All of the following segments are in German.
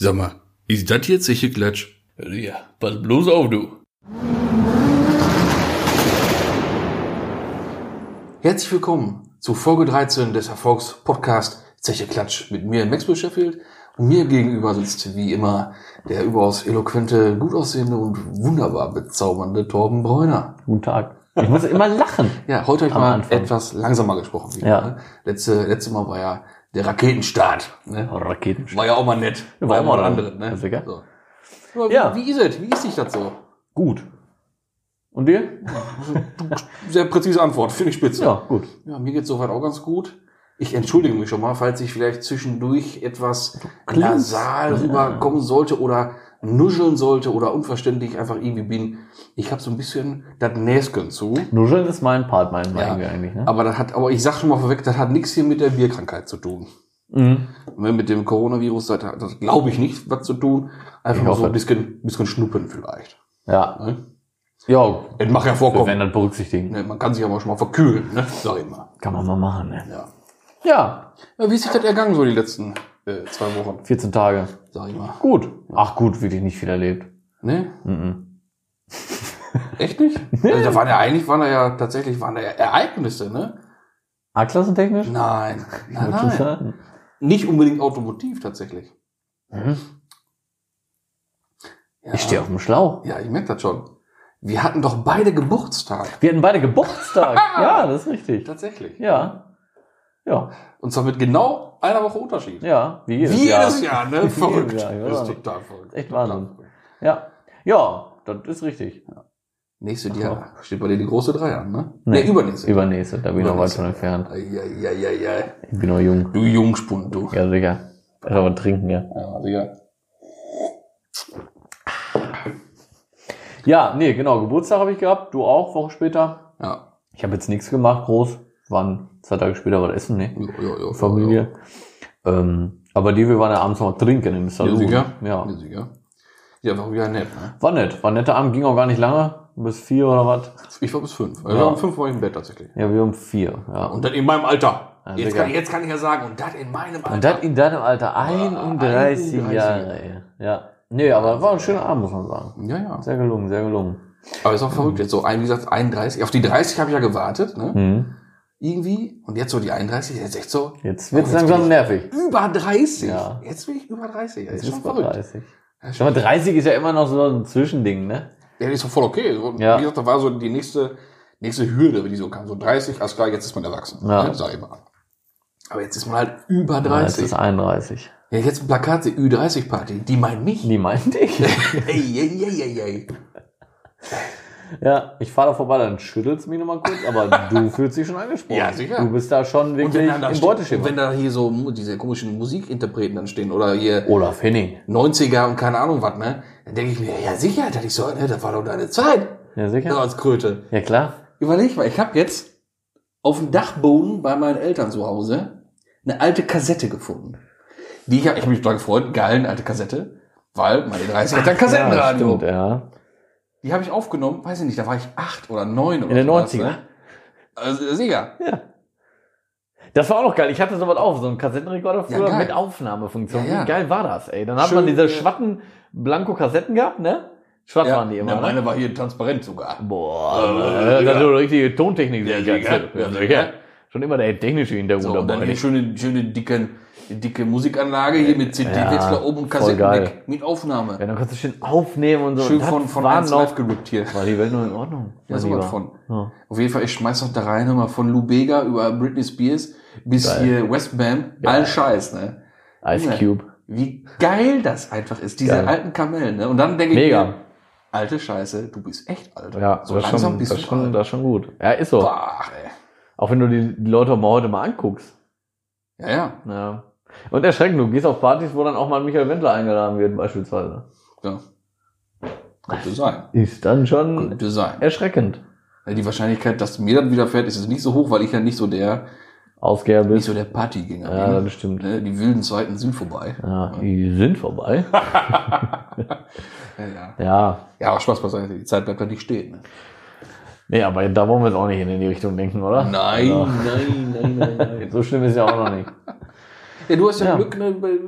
Sag mal, ist das jetzt sicher Klatsch? Ja, pass bloß auf, du. Herzlich willkommen zu Folge 13 des Erfolgspodcast Zeche Klatsch mit mir, Maxwell Sheffield. Und mir gegenüber sitzt wie immer der überaus eloquente, gut aussehende und wunderbar bezaubernde Torben Bräuner. Guten Tag. Ich muss immer lachen. Ja, heute habe ich mal Anfang. etwas langsamer gesprochen. Wieder, Ja. Letzte, letzte Mal war ja der Raketenstart. Ne? Raketen. War ja auch mal nett. War ja war auch mal anderes. Ne? sicher. So. Aber wie, Ja. wie ist es? Wie ist sich das so? Gut. Und dir? Sehr präzise Antwort, finde ich spitze. Ja, gut. Ja, mir geht's soweit auch ganz gut. Ich entschuldige mich schon mal, falls ich vielleicht zwischendurch etwas nasal rüberkommen sollte oder nuscheln sollte oder unverständlich einfach irgendwie bin. Ich habe so ein bisschen das Näsken zu. Nuscheln ist mein Part, meinen Ja. wir eigentlich, ne? Aber das hat, aber ich sag schon mal vorweg, das hat nichts hier mit der Bierkrankheit zu tun. Mhm. Mit dem Coronavirus, das, hat- das glaube ich nicht, was zu tun. Einfach Ich nur so ein bisschen, bisschen schnuppen vielleicht. Ja. Ne? Ja, Das mag ja wir vorkommen. werden das berücksichtigen. Ne, man kann sich aber schon mal verkühlen, ne? sag ich mal. Kann man mal machen, ne? Ja. Ja. Ja, wie ist sich das ergangen so die letzten äh, zwei Wochen, 14 Tage. sag ich mal. Gut. Ach gut, wirklich nicht viel erlebt. Ne? Mhm. Echt nicht? Also da waren ja eigentlich waren da ja tatsächlich waren da ja Ereignisse, ne? A-Klassentechnisch? Nein, nein, nein. Nicht unbedingt automotiv tatsächlich. Mhm. Ja. Ich stehe auf dem Schlauch. Ja, ich merke das schon. Wir hatten doch beide Geburtstag. Wir hatten beide Geburtstag. ja, das ist richtig. Tatsächlich. Ja. Ja. Und zwar mit genau einer Woche Unterschied. Ja. Wie jedes, Wie Jahr. jedes Jahr, ne? Wie Verrückt. Jahr, ja. Das ist total verrückt. Echt Wahnsinn. Ja. Ja, das ist richtig. Nächste Jahr steht bei dir die große Drei an, ne? Nee. Nee, übernächste. Übernächste, da bin ich noch weit von entfernt. Eieieiei. Ich bin noch jung. Du Jungspund, du. Ja, sicher. Kann aber trinken, ja. Ja, sicher. Ja, nee, genau. Geburtstag habe ich gehabt. Du auch, Woche später. Ja. Ich habe jetzt nichts gemacht, groß. Waren zwei Tage später was essen, ne? Jo, jo, jo, Familie. Ähm, aber die, wir waren ja abends noch mal trinken im Ja, Salon. sicher. Ja. Ja, sicher. Ja, war wieder nett, ne? War nett. War ein netter Abend, ging auch gar nicht lange. Bis vier oder was? Ich war bis fünf. Also Ja. um fünf war ich im Bett tatsächlich. Ja, wir um vier. Ja. Und das in meinem Alter. Ja, jetzt, kann ich, jetzt kann ich ja sagen, und das in meinem Alter. Und das in deinem Alter 31 31 Jahre, ey. Ja. Nee, aber war ein schöner Abend, muss man sagen. ja, ja. Sehr gelungen, sehr gelungen. Aber ist auch verrückt jetzt so, ein, wie gesagt, 31. Auf die 30 habe ich ja gewartet, ne? Mhm. Irgendwie. Und jetzt so die 31, jetzt echt so Jetzt wird's Oh, jetzt langsam nervig. über 30. Ja. Jetzt bin ich über 30. Ja, ist Jetzt schon ist bei verrückt. 30. Ja, Schau mal, 30 ist ja immer noch so ein Zwischending, ne? Ja, ist doch voll okay. So, Ja. Wie gesagt, da war so die nächste, nächste Hürde, die so kam. So 30, alles klar, jetzt ist man erwachsen. Ja. Ne, sag ich mal. Aber jetzt ist man halt über Ja, jetzt 30. ist 31. Ja, jetzt ein Plakat, die Ü30-Party. Die meinen mich. Die meinte ich. Ey, ey, ey, ey, ey. Ja, ich fahre da vorbei, dann schüttelst du mich nochmal kurz, aber du fühlst dich schon angesprochen. Ja, sicher. Du bist da schon Und wirklich wenn, dann da im Beuteschema. und wenn da hier so diese komischen Musikinterpreten dann stehen oder hier Olaf Henning. 90er und keine Ahnung was, ne? Dann denke ich mir, ja sicher, das ich so, ne, das war doch deine Zeit. Ja, So sicher? als Kröte. Ja, klar. Überleg mal, ich habe jetzt auf dem Dachboden bei meinen Eltern zu Hause eine alte Kassette gefunden. Die ich habe ich hab mich total gefreut, geil, eine alte Kassette, weil meine 30 hat ein Ja, Kassettenradio. stimmt, ja. Die habe ich aufgenommen, weiß ich nicht, da war ich acht oder neun oder In den sowas, 90er. Ne? Also sicher. Ja. Das war auch noch geil. Ich hatte sowas auch, so einen Kassettenrekorder früher geil. mit Aufnahmefunktion. Ja, ja. Wie geil war das, ey? Dann hat Schön, man diese äh, schwatten Blanko-Kassetten gehabt, ne? Schwarz waren die immer, ne, ne? meine war hier transparent sogar. Boah, Äh, äh, das ja. ist so richtige Tontechnik. Ja, Ja, Ja. Schon immer der technische Hintergrund So, und dann hier schöne, schöne dicke, dicke Musikanlage hier mit CD-Wechsler Ja, oben und Kassettendeck mit Aufnahme. Ja, dann kannst du schön aufnehmen und so. Schön Das von, von war 1 noch, live gerippt hier. war die Welt noch in Ordnung. Ja, sowas von. Ja. Auf jeden Fall, ich schmeiß noch da rein, hör mal, von Lou Bega über Britney Spears bis Geil. hier Westbam, all Scheiß, ne? Ice Cube. Wie geil das einfach ist, diese Geil. alten Kamellen, ne? Und dann denke ich Mega. mir, alte Scheiße, du bist echt alt. Ja, so das, langsam schon, bist das, du ist schon, alt. das ist schon gut. Ja, ist so. Boah, ey. Auch wenn du die, die Leute mal heute mal anguckst. Ja, ja, Ja. Und erschreckend, du gehst auf Partys, wo dann auch mal Michael Wendler eingeladen wird, beispielsweise. ja. Könnte sein. Ist dann schon Könnte sein. erschreckend. Die Wahrscheinlichkeit, dass mir das widerfährt, ist jetzt nicht so hoch, weil ich ja nicht so der, Ausgeher nicht bist. so der Partygänger Ja, bin. das stimmt. Ne? Die wilden Zeiten sind vorbei. Ja, die sind vorbei. Ja, ja. Ja. Ja, aber Spaß beiseite, die Zeit bleibt ja nicht stehen. Ne? Nee, aber da wollen wir jetzt auch nicht in die Richtung denken, oder? Nein, Also, nein, nein, nein, nein. so schlimm ist ja auch noch nicht. Ja, du hast ja, Ja. Glück, ne, bei-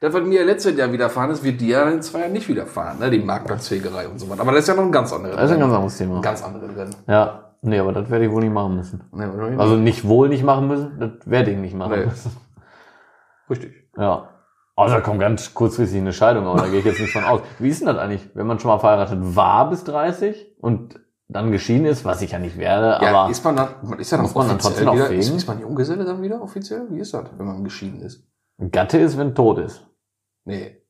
das, was mir letztes Jahr widerfahren ist, wird dir ja in zwei Jahren nicht widerfahren, ne? Die Marktplatzfegerei und so weiter. Aber das ist ja noch ein ganz anderes Das ist ein ganz anderes Thema. ganz anderes Rennen. Ja, nee, aber das werde ich wohl nicht machen müssen. Ne, nicht? Also nicht wohl nicht machen müssen, das werde ich nicht machen Nee. müssen. Richtig. Ja. Also da kommt ganz kurzfristig eine Scheidung, aber da gehe ich jetzt nicht von aus. Wie ist denn das eigentlich, wenn man schon mal verheiratet war bis 30 und dann geschieden ist, was ich ja nicht werde, Ja, aber ist man dann, ist ja dann Muss man dann offiziell trotzdem noch wieder, ist, ist man Junggeselle dann wieder offiziell? Wie ist das, wenn man geschieden ist? Gatte ist, wenn tot ist. Nee.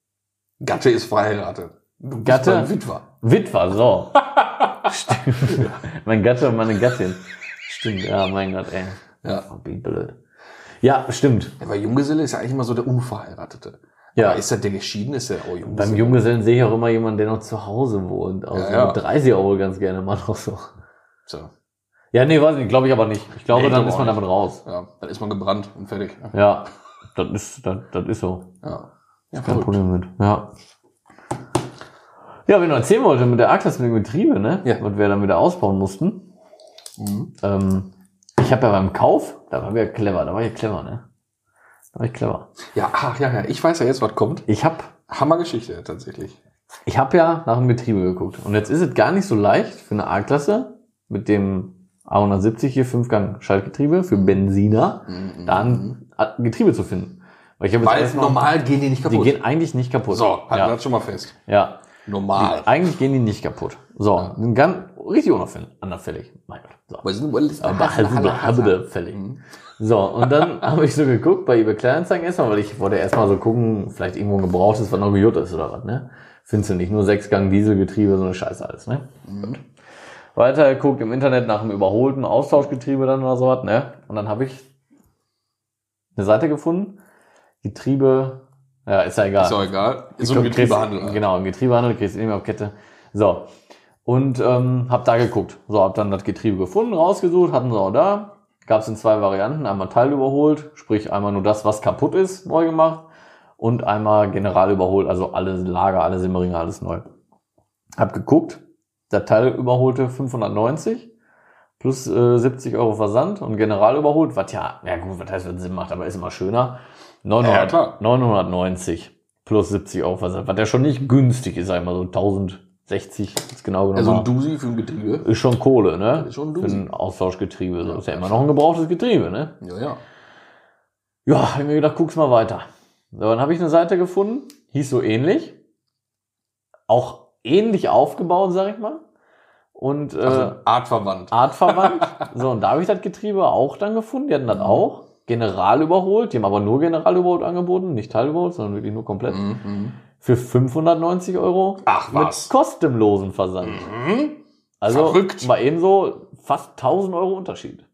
Gatte ist verheiratet. Du Gatte? Witwer. Witwer, so. Stimmt. mein Gatte und meine Gattin. Stimmt, ja, mein Gott, ey. Ja. Oh, wie blöd. Ja, stimmt. Aber Junggeselle ist ja eigentlich immer so der Unverheiratete. Ja. Aber ist das der geschieden? Ist der auch Junggeselle? Beim Junggesellen sehe ich auch immer jemanden, der noch zu Hause wohnt. Also Ja, ja. mit 30 Euro ganz gerne mal noch so. So. Ja, nee, weiß nicht, glaube ich aber nicht. Ich glaube, Nee, dann ist man nicht. damit raus. Ja, dann ist man gebrannt und fertig. Ja, das ist, das, das ist so. Ja. Ja, Kein. Problem mit. Ja. Ja, wenn du erzählen wollte mit der A-Klasse mit dem Getriebe, ne? Ja. Was wir dann wieder ausbauen mussten. Mhm. Ähm, ich habe ja beim Kauf, da war wir clever, da war ich clever, ne? War ich clever. Ja, ach, ja, ja. Ich weiß ja jetzt, was kommt. Ich habe Hammergeschichte, tatsächlich. ich hab ja nach dem Getriebe geguckt. Und jetzt ist es gar nicht so leicht für eine A-Klasse mit dem A170 hier Fünfgang-Schaltgetriebe für Benziner, Mhm. da ein Getriebe zu finden. Weil ich habe jetzt Weil mal- normal gehen die nicht die kaputt. gehen eigentlich nicht kaputt. so, halten wir ja. das schon mal fest. ja. Normal. Eigentlich gehen die nicht kaputt. So, sind ganz richtig unauffällig. Mein Gott. So. Aber sind wohl- Aber halt fällig. Mhm. So, und dann habe ich so geguckt bei eBay Kleinanzeigen erstmal, weil ich wollte erstmal so gucken, vielleicht irgendwo ein gebrauchtes, was noch gejut ist oder was, ne? Findest du nicht, nur Sechsgang Dieselgetriebe, so eine Scheiße alles, ne? Gut. Weiter geguckt im Internet nach einem überholten Austauschgetriebe dann oder so was, ne? Und dann habe ich eine Seite gefunden, Getriebe, ja, ist ja egal. Ist auch egal. Ist so ein kriegst- Getriebehandel. halt. Genau, im Getriebehandel kriegst du immer auf Kette. So. Und ähm, hab da geguckt. So, hab dann das Getriebe gefunden, rausgesucht, hatten sie auch da. Gab es in zwei Varianten. Einmal Teil überholt, sprich einmal nur das, was kaputt ist, neu gemacht. Und einmal general überholt, also alle Lager, alle Simmeringe, alles neu. Hab geguckt, der Teil überholte 590 plus äh, 70 Euro Versand und general überholt, was ja, ja gut, was heißt, was Sinn macht, aber ist immer schöner. 900, Ja, klar. 990 plus 70 Euro Versand, was ja schon nicht günstig ist, sag ich mal so 1060 ist genau genommen. Also ein Dusi für ein Getriebe. ist schon Kohle, ne? ist schon ein Für Dusi. ein Austauschgetriebe. So ist ja immer noch ein gebrauchtes Getriebe, ne? Ja, ja. Ja, hab ich mir gedacht, guck's mal weiter. So, dann habe ich eine Seite gefunden, hieß so ähnlich. Auch ähnlich aufgebaut, sag ich mal. Und äh, Also artverwandt. artverwandt. so, und da habe ich das Getriebe auch dann gefunden. Die hatten das auch. General überholt. Die haben aber nur General überholt angeboten. Nicht Teilüberholt, sondern wirklich nur komplett. Mhm. Für 590 Euro. Ach, was? Mit kostenlosen Versand. Mhm. Also Verrückt. mal ebenso fast 1000 Euro Unterschied.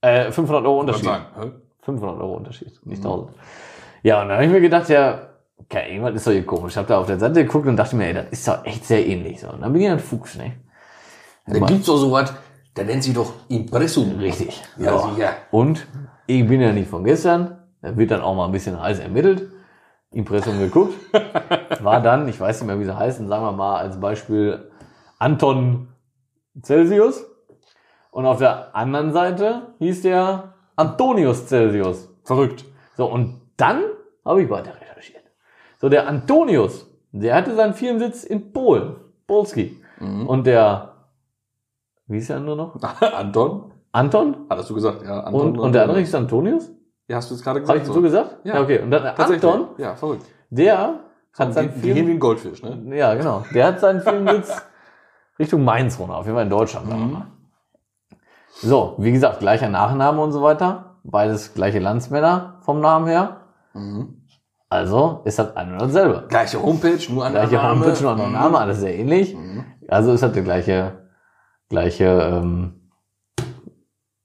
Äh, 500 Euro Unterschied. hä? 500 Euro Unterschied, nicht Mhm. 1000. Ja, und dann habe ich mir gedacht, ja, okay, irgendwas ist doch hier komisch. Ich habe da auf der Seite geguckt und dachte mir, ey, das ist doch echt sehr ähnlich. So. Und dann bin ich ein Fuchs, ne? Da gibt's doch sowas, da nennt sie doch Impressum. Richtig. Ja, sicher. Und ich bin ja nicht von gestern. Da wird dann auch mal ein bisschen heiß ermittelt. Impressum geguckt. War dann, ich weiß nicht mehr, wie sie heißen, sagen wir mal als Beispiel Anton Celsius. Und auf der anderen Seite hieß der Antonius Celsius. Verrückt. So, und dann habe ich weiter recherchiert. So, der Antonius, der hatte seinen Firmensitz in Polen, Polski. Mhm. Und der, wie hieß der andere noch? Anton? Anton? Hattest du gesagt, ja. Anton Und, und der andere hieß Antonius? Ja, hast du es gerade Habe gesagt? ich so gesagt? Ja. okay. Und dann der. Anton, Ja, verrückt. der hat Und seinen gehen wie ein Goldfisch, ne? ja, genau. Der hat seinen Firmensitz Richtung Mainz runter, auf jeden Fall in Deutschland, sagen wir Mhm. mal. So, wie gesagt, gleicher Nachname und so weiter. Beides gleiche Landsmänner vom Namen her. Mhm. Also ist das ein und dasselbe. Gleiche Homepage, nur anderer Gleiche Name. Homepage, nur anderer Mhm. Name, alles sehr ähnlich. Mhm. Also ist das die gleiche, gleiche, ähm,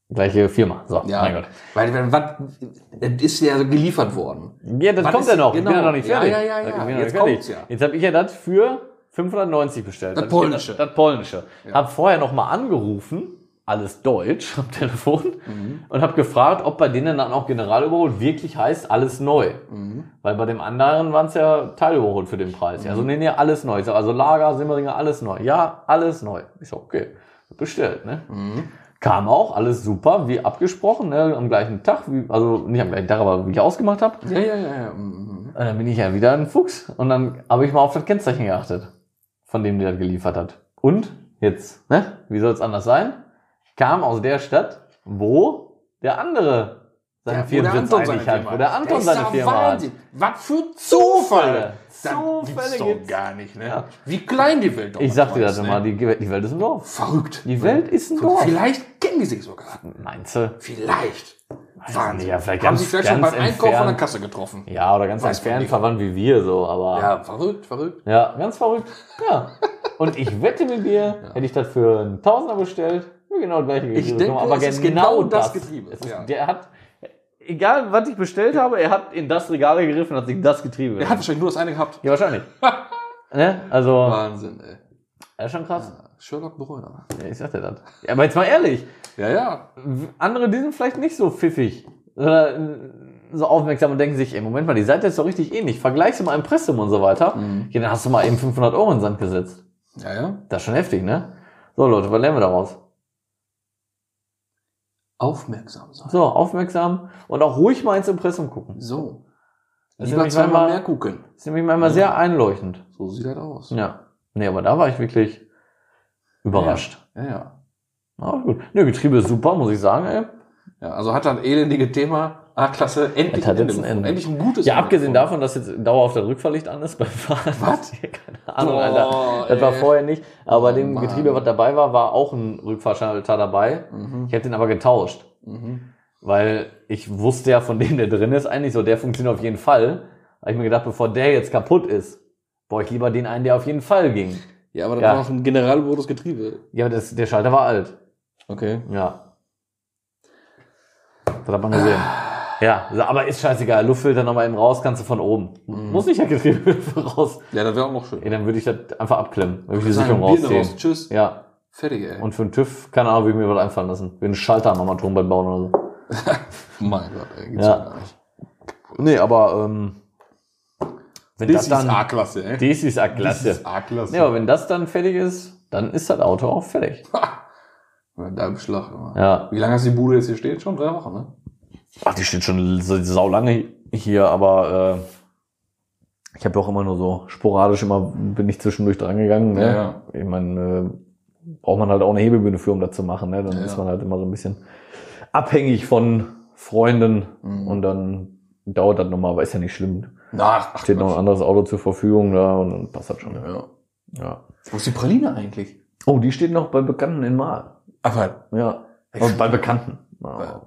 gleiche Firma. So, Ja. mein Gott. Weil, was, ist ja geliefert worden. Ja, das Was kommt ja noch. Ich genau. bin ja noch nicht Ja, fertig. ja, ja, Ich ja. noch Jetzt kommt's ja. Jetzt habe ich ja das für 590 bestellt. Das ich Polnische. Ja, das, das Polnische. Ja. Hab vorher noch mal angerufen, alles Deutsch am Telefon, Mhm. und habe gefragt, ob bei denen dann auch Generalüberholt wirklich heißt alles neu. Mhm. Weil bei dem anderen waren es ja Teilüberholt für den Preis. Ja, also nee, nee, alles neu. Ich sag, also Lager, Simmeringer, alles neu. Ja, alles neu. Ich so, okay, bestellt, ne? Mhm. Kam auch, alles super, wie abgesprochen, ne? am gleichen Tag, wie, also nicht am gleichen Tag, aber wie ich ausgemacht habe. Ja, ja, ja, ja. Mhm. Und dann bin ich ja wieder ein Fuchs. Und dann habe ich mal auf das Kennzeichen geachtet, von dem der das geliefert hat. Und jetzt, ne? Wie soll es anders sein? Kam aus der Stadt, wo der andere seine Ja, wo der Firmensitz eigentlich hat, Firma wo der. Anton seine ja Firma Wahnsinn. hat. Was für Zufälle gibt's doch gibt's. gar nicht, ne? Ja. Wie klein die Welt doch Ich sag dir das immer, ist, die, die Welt ist ein Dorf. Verrückt. Die Welt ist ein Dorf. Vielleicht kennen die sich sogar. Meinst du? Vielleicht. Wahnsinn. Ja, vielleicht Haben ganz- sich vielleicht schon beim Einkauf an der. Kasse getroffen. Ja, oder ganz Weiß entfernt verwandt wie wir so, aber. Ja, verrückt, verrückt. Ja, ganz verrückt. Ja. Und ich wette mit dir, hätte ich das für einen Tausender bestellt, wäre genau das gleiche Getriebe denke, gekommen, aber es ist genau, genau das Getriebe, ist, ja. Der hat, egal was ich bestellt habe, er hat in das Regal gegriffen und hat sich das Getriebe Er hat wahrscheinlich nur das eine gehabt. Ja, wahrscheinlich. ne? Also, Wahnsinn, ey. das ist schon krass. Sherlock Bröner. Ja, ich sag dir das. Ja, aber jetzt mal ehrlich, Ja, ja. andere, die sind vielleicht nicht so pfiffig. Oder äh, so aufmerksam und denken sich, ey, Moment mal, die Seite ist doch richtig ähnlich. Vergleichst du mal Impressum und so weiter. Mhm. Ja, dann hast du mal eben 500 Euro in den Sand gesetzt. Ja, ja. Das ist schon heftig, ne? So, Leute, was lernen wir daraus? Aufmerksam sein. So, aufmerksam und auch ruhig mal ins Impressum gucken. So. Das ist Lieber nämlich zweimal mehr gucken. ist nämlich manchmal sehr einleuchtend. So sieht das aus. Ja. Nee, aber da war ich wirklich überrascht. Ja, ja. Ja, gut. Ne, Getriebe ist super, muss ich sagen, ey. Ja, also hat das elendige Thema A-Klasse endlich Es hat ein. Ende. Endlich ein gutes Ja, Ende abgesehen gefunden. davon, dass jetzt dauerhaft das Rückfahrlicht an ist beim Fahren. Was? Keine Ahnung, Boah, Alter. Das war ey. vorher nicht. Aber bei Oh, dem Mann. Getriebe, was dabei war, war auch ein Rückfahrschalter dabei. Mhm. Ich habe den aber getauscht. Mhm. Weil ich wusste ja, von dem der drin ist, eigentlich so, der funktioniert auf jeden Fall. Da habe ich mir gedacht, bevor der jetzt kaputt ist, brauche ich lieber den einen, der auf jeden Fall ging. Ja, aber das Ja. war auch ein Generalmodus Getriebe. Ja, aber das, der Schalter war alt. Okay. Ja. Das hat man gesehen. Ja, aber ist scheißegal. Luftfilter nochmal eben raus, kannst du von oben. Muss nicht ja Getriebe raus. Ja, das wäre auch noch schön. Ja, dann würde ich das einfach abklemmen. Dann würde ich die Sicherung rausziehen. raus. Tschüss. Ja. Fertig, ey. Und für den TÜV, keine Ahnung, wie ich mir was einfallen lassen. Für einen Schalter am Armaturenbrett bauen oder so. mein Gott, ey. Gibt's Ja. gar nicht. Nee, aber ähm, wenn das, dann. A-Klasse, ey. Das ist eine Klasse. ist A-Klasse. Ja, aber wenn das dann fertig ist, dann ist das Auto auch fertig. Da im Schlag immer. Ja. Wie lange hast du die Bude jetzt hier steht? Schon drei Wochen, ne? Ach, die steht schon so sau lange hier, aber äh, ich habe auch immer nur so sporadisch immer bin ich zwischendurch dran gegangen. Ne? Ja, ja. Ich meine, äh, braucht man halt auch eine Hebebühne für, um das zu machen. Ne? Dann Ja, ist man halt immer so ein bisschen abhängig von Freunden Mhm. und dann dauert das nochmal, aber ist ja nicht schlimm. Ach, ach Steht noch ein anderes Auto zur Verfügung da und dann passt das schon. Ja. Ja. Wo ist die Praline eigentlich? Oh, die steht noch bei Bekannten in Mal. Aber Ja. Und bei Bekannten. Ja,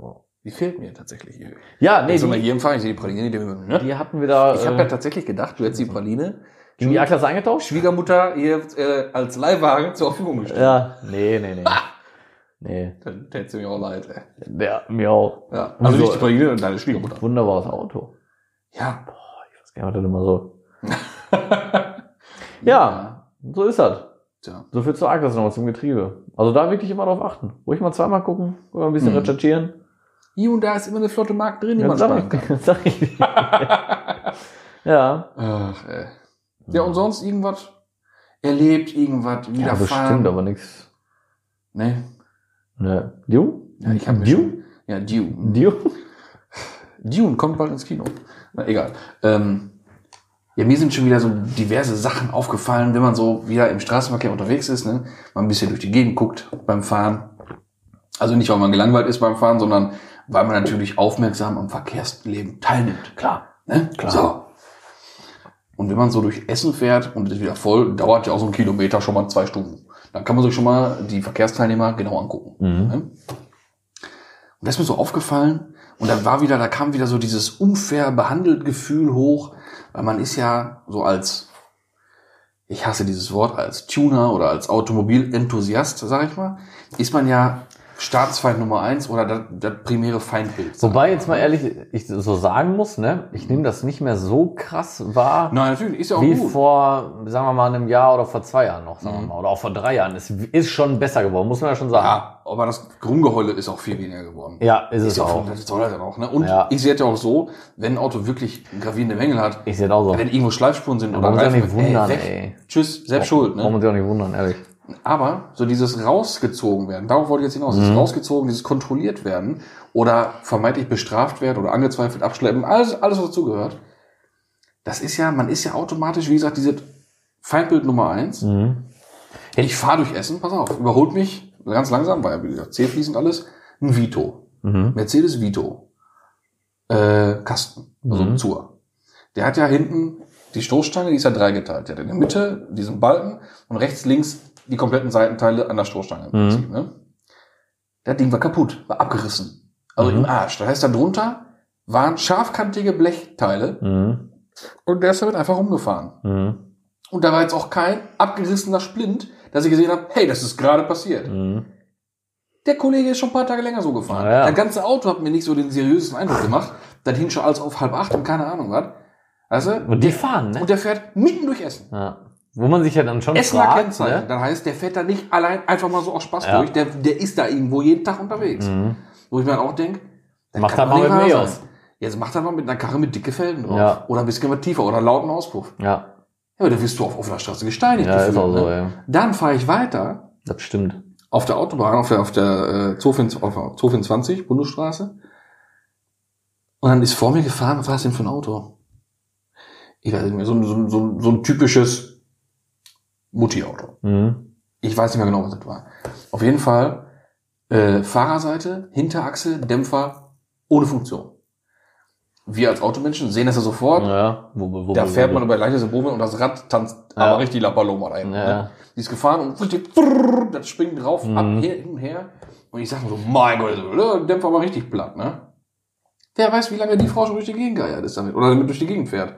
die fehlt mir tatsächlich ja nee, Nee, so mal die, hier Verein, ich sehe die Praline, die, ne? die hatten wir da. Ich habe äh, ja tatsächlich gedacht, du hättest die Praline in die A-Klasse eingetauscht? Schwiegermutter hier äh, als Leihwagen zur Verfügung gestellt. Ja, nee, nee, nee. nee. Dann tät's mir auch leid, ey. Der, mir auch. Ja. Also So. nicht die Praline und deine Schwiegermutter. Wunderbares Auto. Ja. Ich weiß gar nicht, was das immer so. Ja, so ist das. Tja. So viel zur A-Klasse nochmal zum Getriebe. Also da wirklich immer drauf achten. Ruhig mal zweimal gucken, oder ein bisschen Mhm. recherchieren. Hier und da ist immer eine flotte Markt drin, die Ja, man sparen kann. ich, sag ich. ja. Ach, ey. Ja, und sonst irgendwas erlebt, irgendwas Ja, widerfahren? bestimmt, aber nix. Ne? Ne. Du? Ja, ich habe mir Du? schon. Ja, Dune. Du? Dune kommt bald ins Kino. Na, egal. Ähm, ja, mir sind schon wieder so diverse Sachen aufgefallen, wenn man so wieder im Straßenverkehr unterwegs ist, ne? Man ein bisschen durch die Gegend guckt beim Fahren. Also nicht, weil man gelangweilt ist beim Fahren, sondern weil man natürlich aufmerksam am Verkehrsleben teilnimmt. Klar. Ne? Klar. So. Und wenn man so durch Essen fährt und es ist wieder voll, dauert ja auch so ein Kilometer schon mal zwei Stunden. Dann kann man sich schon mal die Verkehrsteilnehmer genau angucken. Mhm. Ne? Und das ist mir so aufgefallen. Und dann war wieder, da kam wieder so dieses unfair behandelt Gefühl hoch, weil man ist ja so als, ich hasse dieses Wort, als Tuner oder als Automobilenthusiast, sag ich mal, ist man ja Staatsfeind Nummer eins oder das, das primäre Feindbild. Wobei ich jetzt mal ehrlich, ich so sagen muss, ne, ich nehme das nicht mehr so krass wahr, Nein, natürlich, ist ja auch wie gut. vor, sagen wir mal, einem Jahr oder vor zwei Jahren noch, sagen Mhm. wir mal, oder auch vor drei Jahren. Es ist schon besser geworden, muss man ja schon sagen. Ja, aber das Rumgeheule ist auch viel weniger geworden. Ja, ist es Ist ja auch. auch, das soll er dann auch, ne? Und Ja. ich sehe es ja auch so, wenn ein Auto wirklich gravierende Mängel hat, Ich sehe auch so. wenn irgendwo Schleifspuren sind Man oder muss sich auch nicht wundern, weg. ey. Tschüss, selbst schuld, ne? man sich auch nicht wundern, ehrlich. Aber so dieses rausgezogen werden, darauf wollte ich jetzt hinaus, Mhm. dieses rausgezogen, dieses kontrolliert werden oder vermeintlich bestraft werden oder angezweifelt abschleppen, alles, alles was dazugehört, das ist ja, man ist ja automatisch, wie gesagt, diese Feindbild Nummer eins. Mhm. Ich fahre durch Essen, pass auf, überholt mich ganz langsam, weil, wie gesagt, C-Fließend alles, ein Vito. Mhm. Mercedes Vito. Äh, Kasten, also Mhm. ein Zur. Der hat ja hinten die Stoßstange, die ist ja dreigeteilt. Der hat in der Mitte diesen Balken und rechts, links die kompletten Seitenteile an der Stoßstange im Mhm. Prinzip. Ne? Das Ding war kaputt, war abgerissen. Also Mhm. im Arsch. Das heißt, da drunter waren scharfkantige Blechteile Mhm. und der ist damit einfach rumgefahren. Mhm. Und da war jetzt auch kein abgerissener Splint, dass ich gesehen habe, hey, das ist gerade passiert. Mhm. Der Kollege ist schon ein paar Tage länger so gefahren. Ah, ja. Das ganze Auto hat mir nicht so den seriösen Eindruck gemacht. Das hing schon alles auf halb acht und keine Ahnung was. Du? Und die fahren, ne? Und der fährt mitten durch Essen. Ja. Wo man sich ja dann schon Essener fragt, Kennzeichen. ne? Das heißt, der fährt da nicht allein einfach mal so aus Spaß Ja. durch. Der, der ist da irgendwo jeden Tag unterwegs. Mhm. Wo ich mir dann auch denke, Macht das mal mit dem EOS. Jetzt macht er mal mit einer Karre mit dicke Felgen drauf. Ja. Oder ein bisschen was tiefer oder einen lauten Auspuff. Ja, Ja, aber da wirst du auf offener Straße gesteinigt. ja ist gefühlt, auch so, ne? ja. Dann fahre ich weiter Das stimmt. auf der Autobahn, auf der, auf der äh, Zofin, auf der Zofin 20, Bundesstraße. Und dann ist vor mir gefahren, was war das denn für ein Auto? Ich weiß nicht mehr, so, so, so, so ein typisches Mutti-Auto. Mhm. Ich weiß nicht mehr genau, was das war. Auf jeden Fall äh, Fahrerseite, Hinterachse, Dämpfer, ohne Funktion. Wir als Automenschen sehen das ja sofort. Ja, wo, wo, Da fährt man über leichte Symbole und das Rad tanzt Ja. aber richtig La Paloma hinten. Ja. Ne? Die ist gefahren und das springt drauf, Mhm. ab, her, hin und her. Und ich sag mir so, mein Gott, der Dämpfer war richtig platt, ne? Wer weiß, wie lange die Frau schon durch die Gegend geiert ist damit, oder damit durch die Gegend fährt.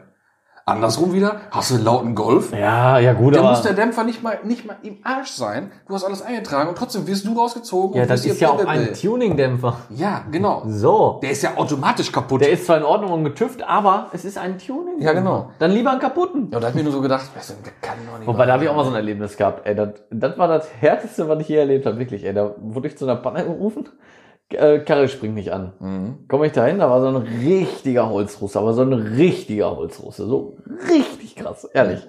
Andersrum wieder, hast du einen lauten Golf, Ja, ja gut, dann aber muss der Dämpfer nicht mal, nicht mal im Arsch sein. Du hast alles eingetragen und trotzdem wirst du rausgezogen. ja, und das ist ja auch hier- ein Tuning-Dämpfer. Ja, genau. So. Der ist ja automatisch kaputt. Der ist zwar in Ordnung und getüft, aber es ist ein Tuning. Ja, genau. Dann lieber einen kaputten. ja, und da hab ich mir nur so gedacht, der kann doch nicht. Wobei, da habe ich auch mal so ein Erlebnis gehabt. Ey, das, das war das Härteste, was ich je erlebt habe. Wirklich, ey. Da wurde ich zu einer Panne gerufen. Äh, Karre springt nicht an. Mhm. Komme ich da hin, da war so ein richtiger Holzrusse, aber so ein richtiger Holzrusse. So richtig krass, ehrlich.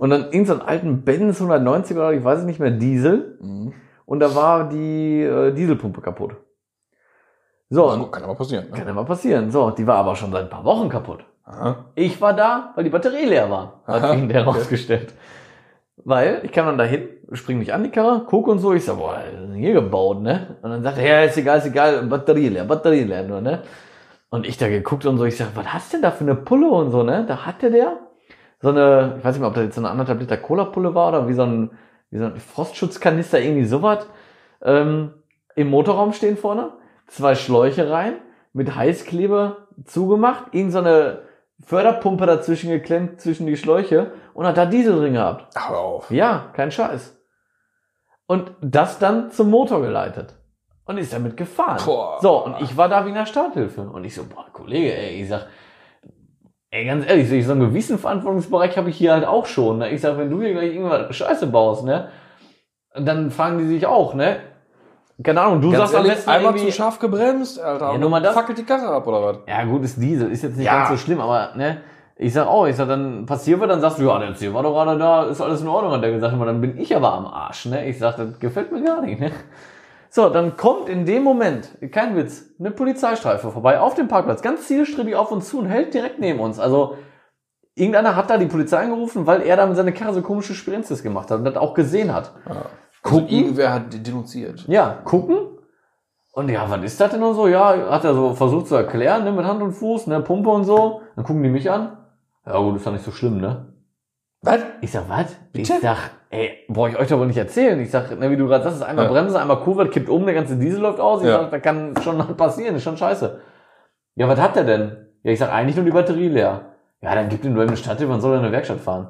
Und dann in so einen alten Benz 190 oder ich weiß es nicht mehr, Diesel. Mhm. Und da war die äh, Dieselpumpe kaputt. So, Also, kann aber passieren. Ne? kann mal passieren. So, die war aber schon seit ein paar Wochen kaputt. Aha. Ich war da, weil die Batterie leer war, hat Aha. sich der rausgestellt. Weil ich kam dann dahin, spring mich an die Karre, guck und so, ich sag, boah, hier gebaut, ne? Und dann sagt er, ja, ist egal, ist egal, Batterie leer, Batterie leer nur, ne? Und ich da geguckt und so, ich sag, was hast du denn da für eine Pulle und so, ne? Da hatte der so eine, ich weiß nicht mehr, ob das jetzt so eine anderthalb Liter Cola-Pulle war oder wie so ein, wie so ein Frostschutzkanister, irgendwie sowas, ähm, im Motorraum stehen vorne, zwei Schläuche rein, mit Heißkleber zugemacht, irgend so eine Förderpumpe dazwischen geklemmt, zwischen die Schläuche und hat da Diesel drin gehabt. Ach, hör auf. Ja, kein Scheiß. Und das dann zum Motor geleitet. Und ist damit gefahren. Boah. So, und ich war da wie in der Starthilfe. Und ich so, boah, Kollege, ey, ich sag, ey, ganz ehrlich, so, einen gewissen Verantwortungsbereich habe ich hier halt auch schon. Ne? Ich sag, wenn du hier gleich irgendwas Scheiße baust, ne, dann fragen die sich auch, ne? Keine Ahnung, du Ganz sagst am ehrlich, besten einmal zu scharf gebremst, Alter. Ja, nur mal das- fackelt die Karre ab, oder was? Ja, gut, ist Diesel, ist jetzt nicht Ja. ganz so schlimm, aber ne, ich sag auch, ich sag, dann passiert was, dann sagst du, ja, der Ziel war doch gerade da, ist alles in Ordnung, hat der gesagt, aber dann bin ich aber am Arsch, ne? Ich sag, das gefällt mir gar nicht, ne? So, dann kommt in dem Moment, kein Witz, eine Polizeistreife vorbei auf dem Parkplatz, ganz zielstrebig auf uns zu und hält direkt neben uns. Also, irgendeiner hat da die Polizei angerufen, weil er da mit seiner Karre so komische Spirenzes gemacht hat und das auch gesehen hat. Also Gucken. irgendwer hat denunziert. Ja, gucken. Und ja, was ist das denn und so? Ja, hat er so versucht zu erklären, ne, mit Hand und Fuß, ne, Pumpe und so. Dann gucken die mich an. Ja gut, ist doch nicht so schlimm, ne? Was? Ich sag, was? Bitte? Ich sag, ey, brauche ich euch doch wohl nicht erzählen. Ich sag, ne, wie du gerade sagst, ist einmal Ja. Bremse, einmal Kurve, kippt um, der ganze Diesel läuft aus. Ich Ja. sag, da kann schon passieren, ist schon scheiße. Ja, was hat der denn? Ja, ich sag, eigentlich nur die Batterie leer. Ja, dann gibt ihm nur eine Stadthilfe und soll in eine Werkstatt fahren.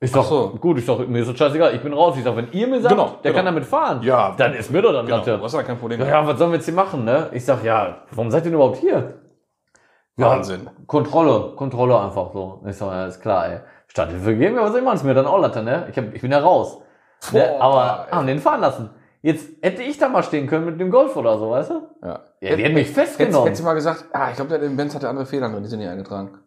Ich sag, Ach so. gut, ich sag, mir ist das scheißegal, ich bin raus. Ich sag, wenn ihr mir sagt, Genau, der genau. kann damit fahren, Ja. dann ist mir doch dann Genau, Latte. du hast ja kein Problem. Ja, ja, was sollen wir jetzt hier machen, ne? Ich sag, ja, warum seid ihr denn überhaupt hier? Ja, Wahnsinn. Kontrolle, Kontrolle einfach so. Ich sag, ja, ist klar, ey. Stadthilfe geben wir, was soll ich machen? Ist mir dann auch Latte, ne? Ich, hab, ich bin ja raus. ne? Boah, Aber ey. haben den fahren lassen. Jetzt hätte ich da mal stehen können mit dem Golf oder so, weißt du? Ja. Ja, die hätten mich festgenommen. hättest du mal gesagt, ah, ich glaube, der Benz hatte andere Federn drin, die sind nicht eingetragen.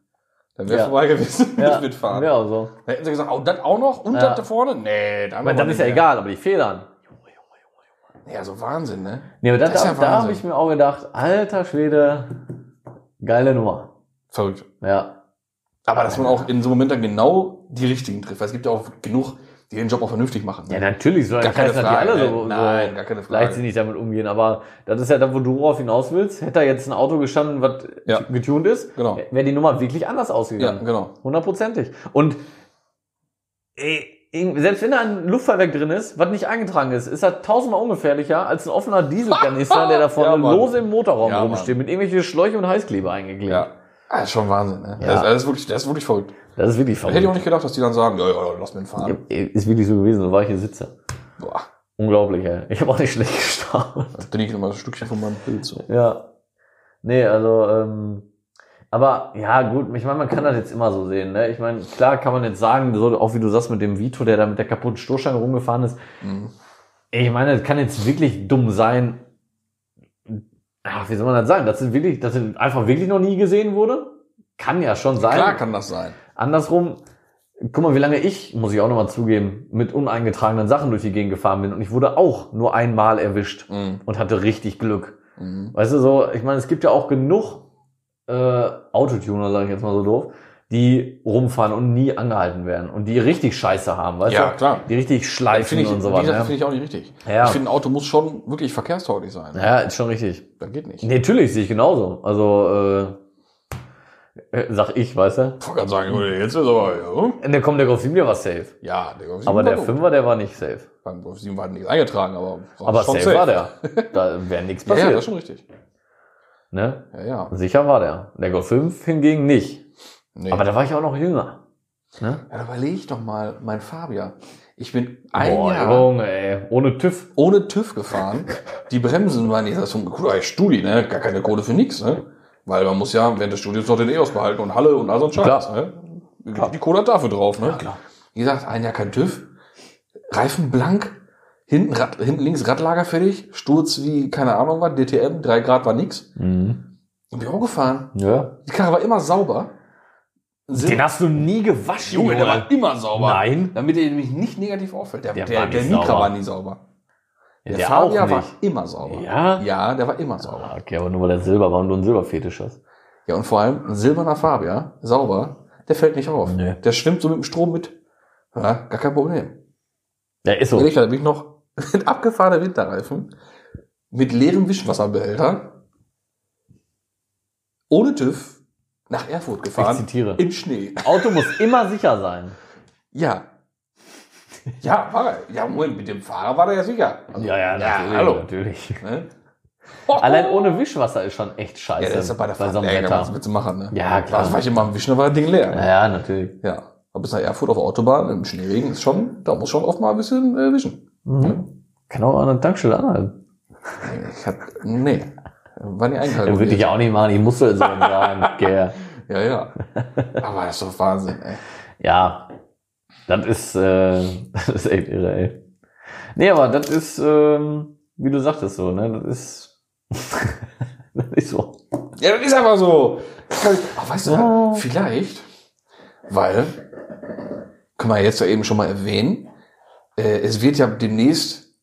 Dann wäre Ja. vorbei gewesen ja, mit Mitfahren. ja, so. Dann hätten sie gesagt, oh, das auch noch? Und Ja. das da vorne? Nee, dann meine, dann ist ja egal, aber die Federn. Ja, so Wahnsinn, ne? Nee, aber da, Das ist ja da, da habe ich mir auch gedacht, alter Schwede, geile Nummer. Verrückt. Ja. Aber dass man auch in so Momenten dann genau die richtigen trifft. Weil es gibt ja auch genug, die den Job auch vernünftig machen. Ja, natürlich, so Gar keine Frage, alle ne? so, Nein, so gar keine Frage. leichtsinnig damit umgehen. Aber das ist ja da, wo du drauf hinaus willst. Hätte da jetzt ein Auto gestanden, was Ja. getuned ist, Genau. wäre die Nummer wirklich anders Ja, ausgegangen. genau. Hundertprozentig. Und ey, selbst wenn da ein Luftfahrwerk drin ist, was nicht eingetragen ist, ist das tausendmal ungefährlicher als ein offener Dieselkanister, der da vorne Ja, lose im Motorraum Ja, rumsteht, mit irgendwelchen Schläuche und Heißkleber eingeklebt. Ja. Das ist schon Wahnsinn, ne? Ja. Das, das, ist wirklich, das ist wirklich verrückt. Das ist wirklich Da hätte ich auch verrückt. nicht gedacht, dass die dann sagen, ja, ja, lass mir fahren. Ist wirklich so gewesen, so war ich hier sitze. Boah, Unglaublich, ey. Ich habe auch nicht schlecht gestaunt. da ich nochmal ein Stückchen von meinem Pilz. So. Ja. Nee, also, ähm, aber ja, gut, ich meine, man kann das jetzt immer so sehen. Ne? Ich meine, klar kann man jetzt sagen, so, auch wie du sagst mit dem Vito, der da mit der kaputten Stoßstange rumgefahren ist. Mhm. Ich meine, das kann jetzt wirklich dumm sein. Ach, wie soll man das sagen? Dass es wirklich, dass es einfach wirklich noch nie gesehen wurde? Kann ja schon sein. Klar kann das sein. Andersrum, guck mal, wie lange ich, muss ich auch nochmal zugeben, mit uneingetragenen Sachen durch die Gegend gefahren bin. Und ich wurde auch nur einmal erwischt Mhm. und hatte richtig Glück. Mhm. Weißt du, so, ich meine, es gibt ja auch genug äh, Autotuner, sage ich jetzt mal so doof, die rumfahren und nie angehalten werden und die richtig Scheiße haben, weißt Ja, du? klar. Die richtig schleifen ich, und so gesagt, Ne? finde ich auch nicht richtig. Ja. Ich finde, ein Auto muss schon wirklich verkehrstauglich sein. Ja, ist schon richtig. Das geht nicht. Nee, natürlich sehe ich genauso. Also, äh, äh, sag ich, weißt du? Ich wollte gerade sagen, Junge, jetzt ist aber, ja. Der kommt der Golf 7, der war safe. Ja, der Golf 7 Aber der gut. Fünfer, der war nicht safe. Beim Golf 7 war nichts eingetragen, aber Aber schon safe, war der. Da wäre nichts Ja, ja, passiert. das ist schon richtig. Ne? Ja, ja. Sicher war der. Der Golf 5 hingegen nicht. Nee. Aber da war ich auch noch jünger. Ne? ja, da überleg doch mal, mein Fabia. Ich bin ein Boah, Jahr Junge, ey. Ohne TÜV. ohne TÜV gefahren. Die Bremsen waren nicht, das ist Studi, ne? Gar keine Kohle für nix, ne? Weil man muss ja während des Studiums noch den EOS behalten und Halle und all so ein Scheiß, ne? Die Kohle hat dafür drauf, ne? Ja, klar. Wie gesagt, ein Jahr kein TÜV. Reifen blank. Hinten, Rad, hinten links Radlager fertig. Sturz wie, keine Ahnung was, DTM. Drei Grad war nix. Mhm. Und bin auch gefahren. Ja. Die Karre war immer sauber. Sil- Den hast du nie gewaschen, Junge, der war immer sauber. Nein. Damit er nämlich nicht negativ auffällt. Der, Der der, war der, Micra sauber. war nie sauber. Der, Der Fabia war immer sauber. Ja? Ja, der war immer sauber. Ah, Okay, aber nur weil der Silber war und du einen Silberfetisch hast. Ja, und vor allem ein silberner Fabia, sauber, der fällt nicht auf. Nee. Der schwimmt so mit dem Strom mit. Ja, gar kein Problem. Ja, ist so. Ehrlich, da bin ich noch mit abgefahrener Winterreifen, mit leerem Wischwasserbehälter, ohne TÜV, nach Erfurt Ich gefahren, zitiere. im Schnee. Auto muss immer sicher sein. Ja. Ja, war er. Ja, Moment, mit dem Fahrer war der ja sicher. Also, natürlich. hallo. natürlich. Ne? Allein ohne Wischwasser ist schon echt scheiße. Ja, das ist ja bei der Fahrt. so einem Ja, Wetter. was willst du machen, ne? Ja, klar. Also war ich immer am Wischen, da war das Ding leer. Ja, ja, natürlich. Ja. Aber bis nach Erfurt auf der Autobahn im Schneeregen ist schon, da muss schon oft mal ein bisschen äh, wischen. Mhm. Kann auch an der Tankstelle anhalten. Ich hab, nee. War nicht Dann würde ich einkalkuliert. ja auch nicht machen, ich musste jetzt sagen, gell. Ja, ja. Aber das ist doch Wahnsinn, ey. Ja, das ist, äh, das ist echt irre, ey. Nee, aber das ist, ähm, wie du sagtest so, ne, das ist, das ist so. Ja, das ist einfach so. Ach, weißt du, Ja. vielleicht, weil, können wir jetzt ja eben schon mal erwähnen, äh, es wird ja demnächst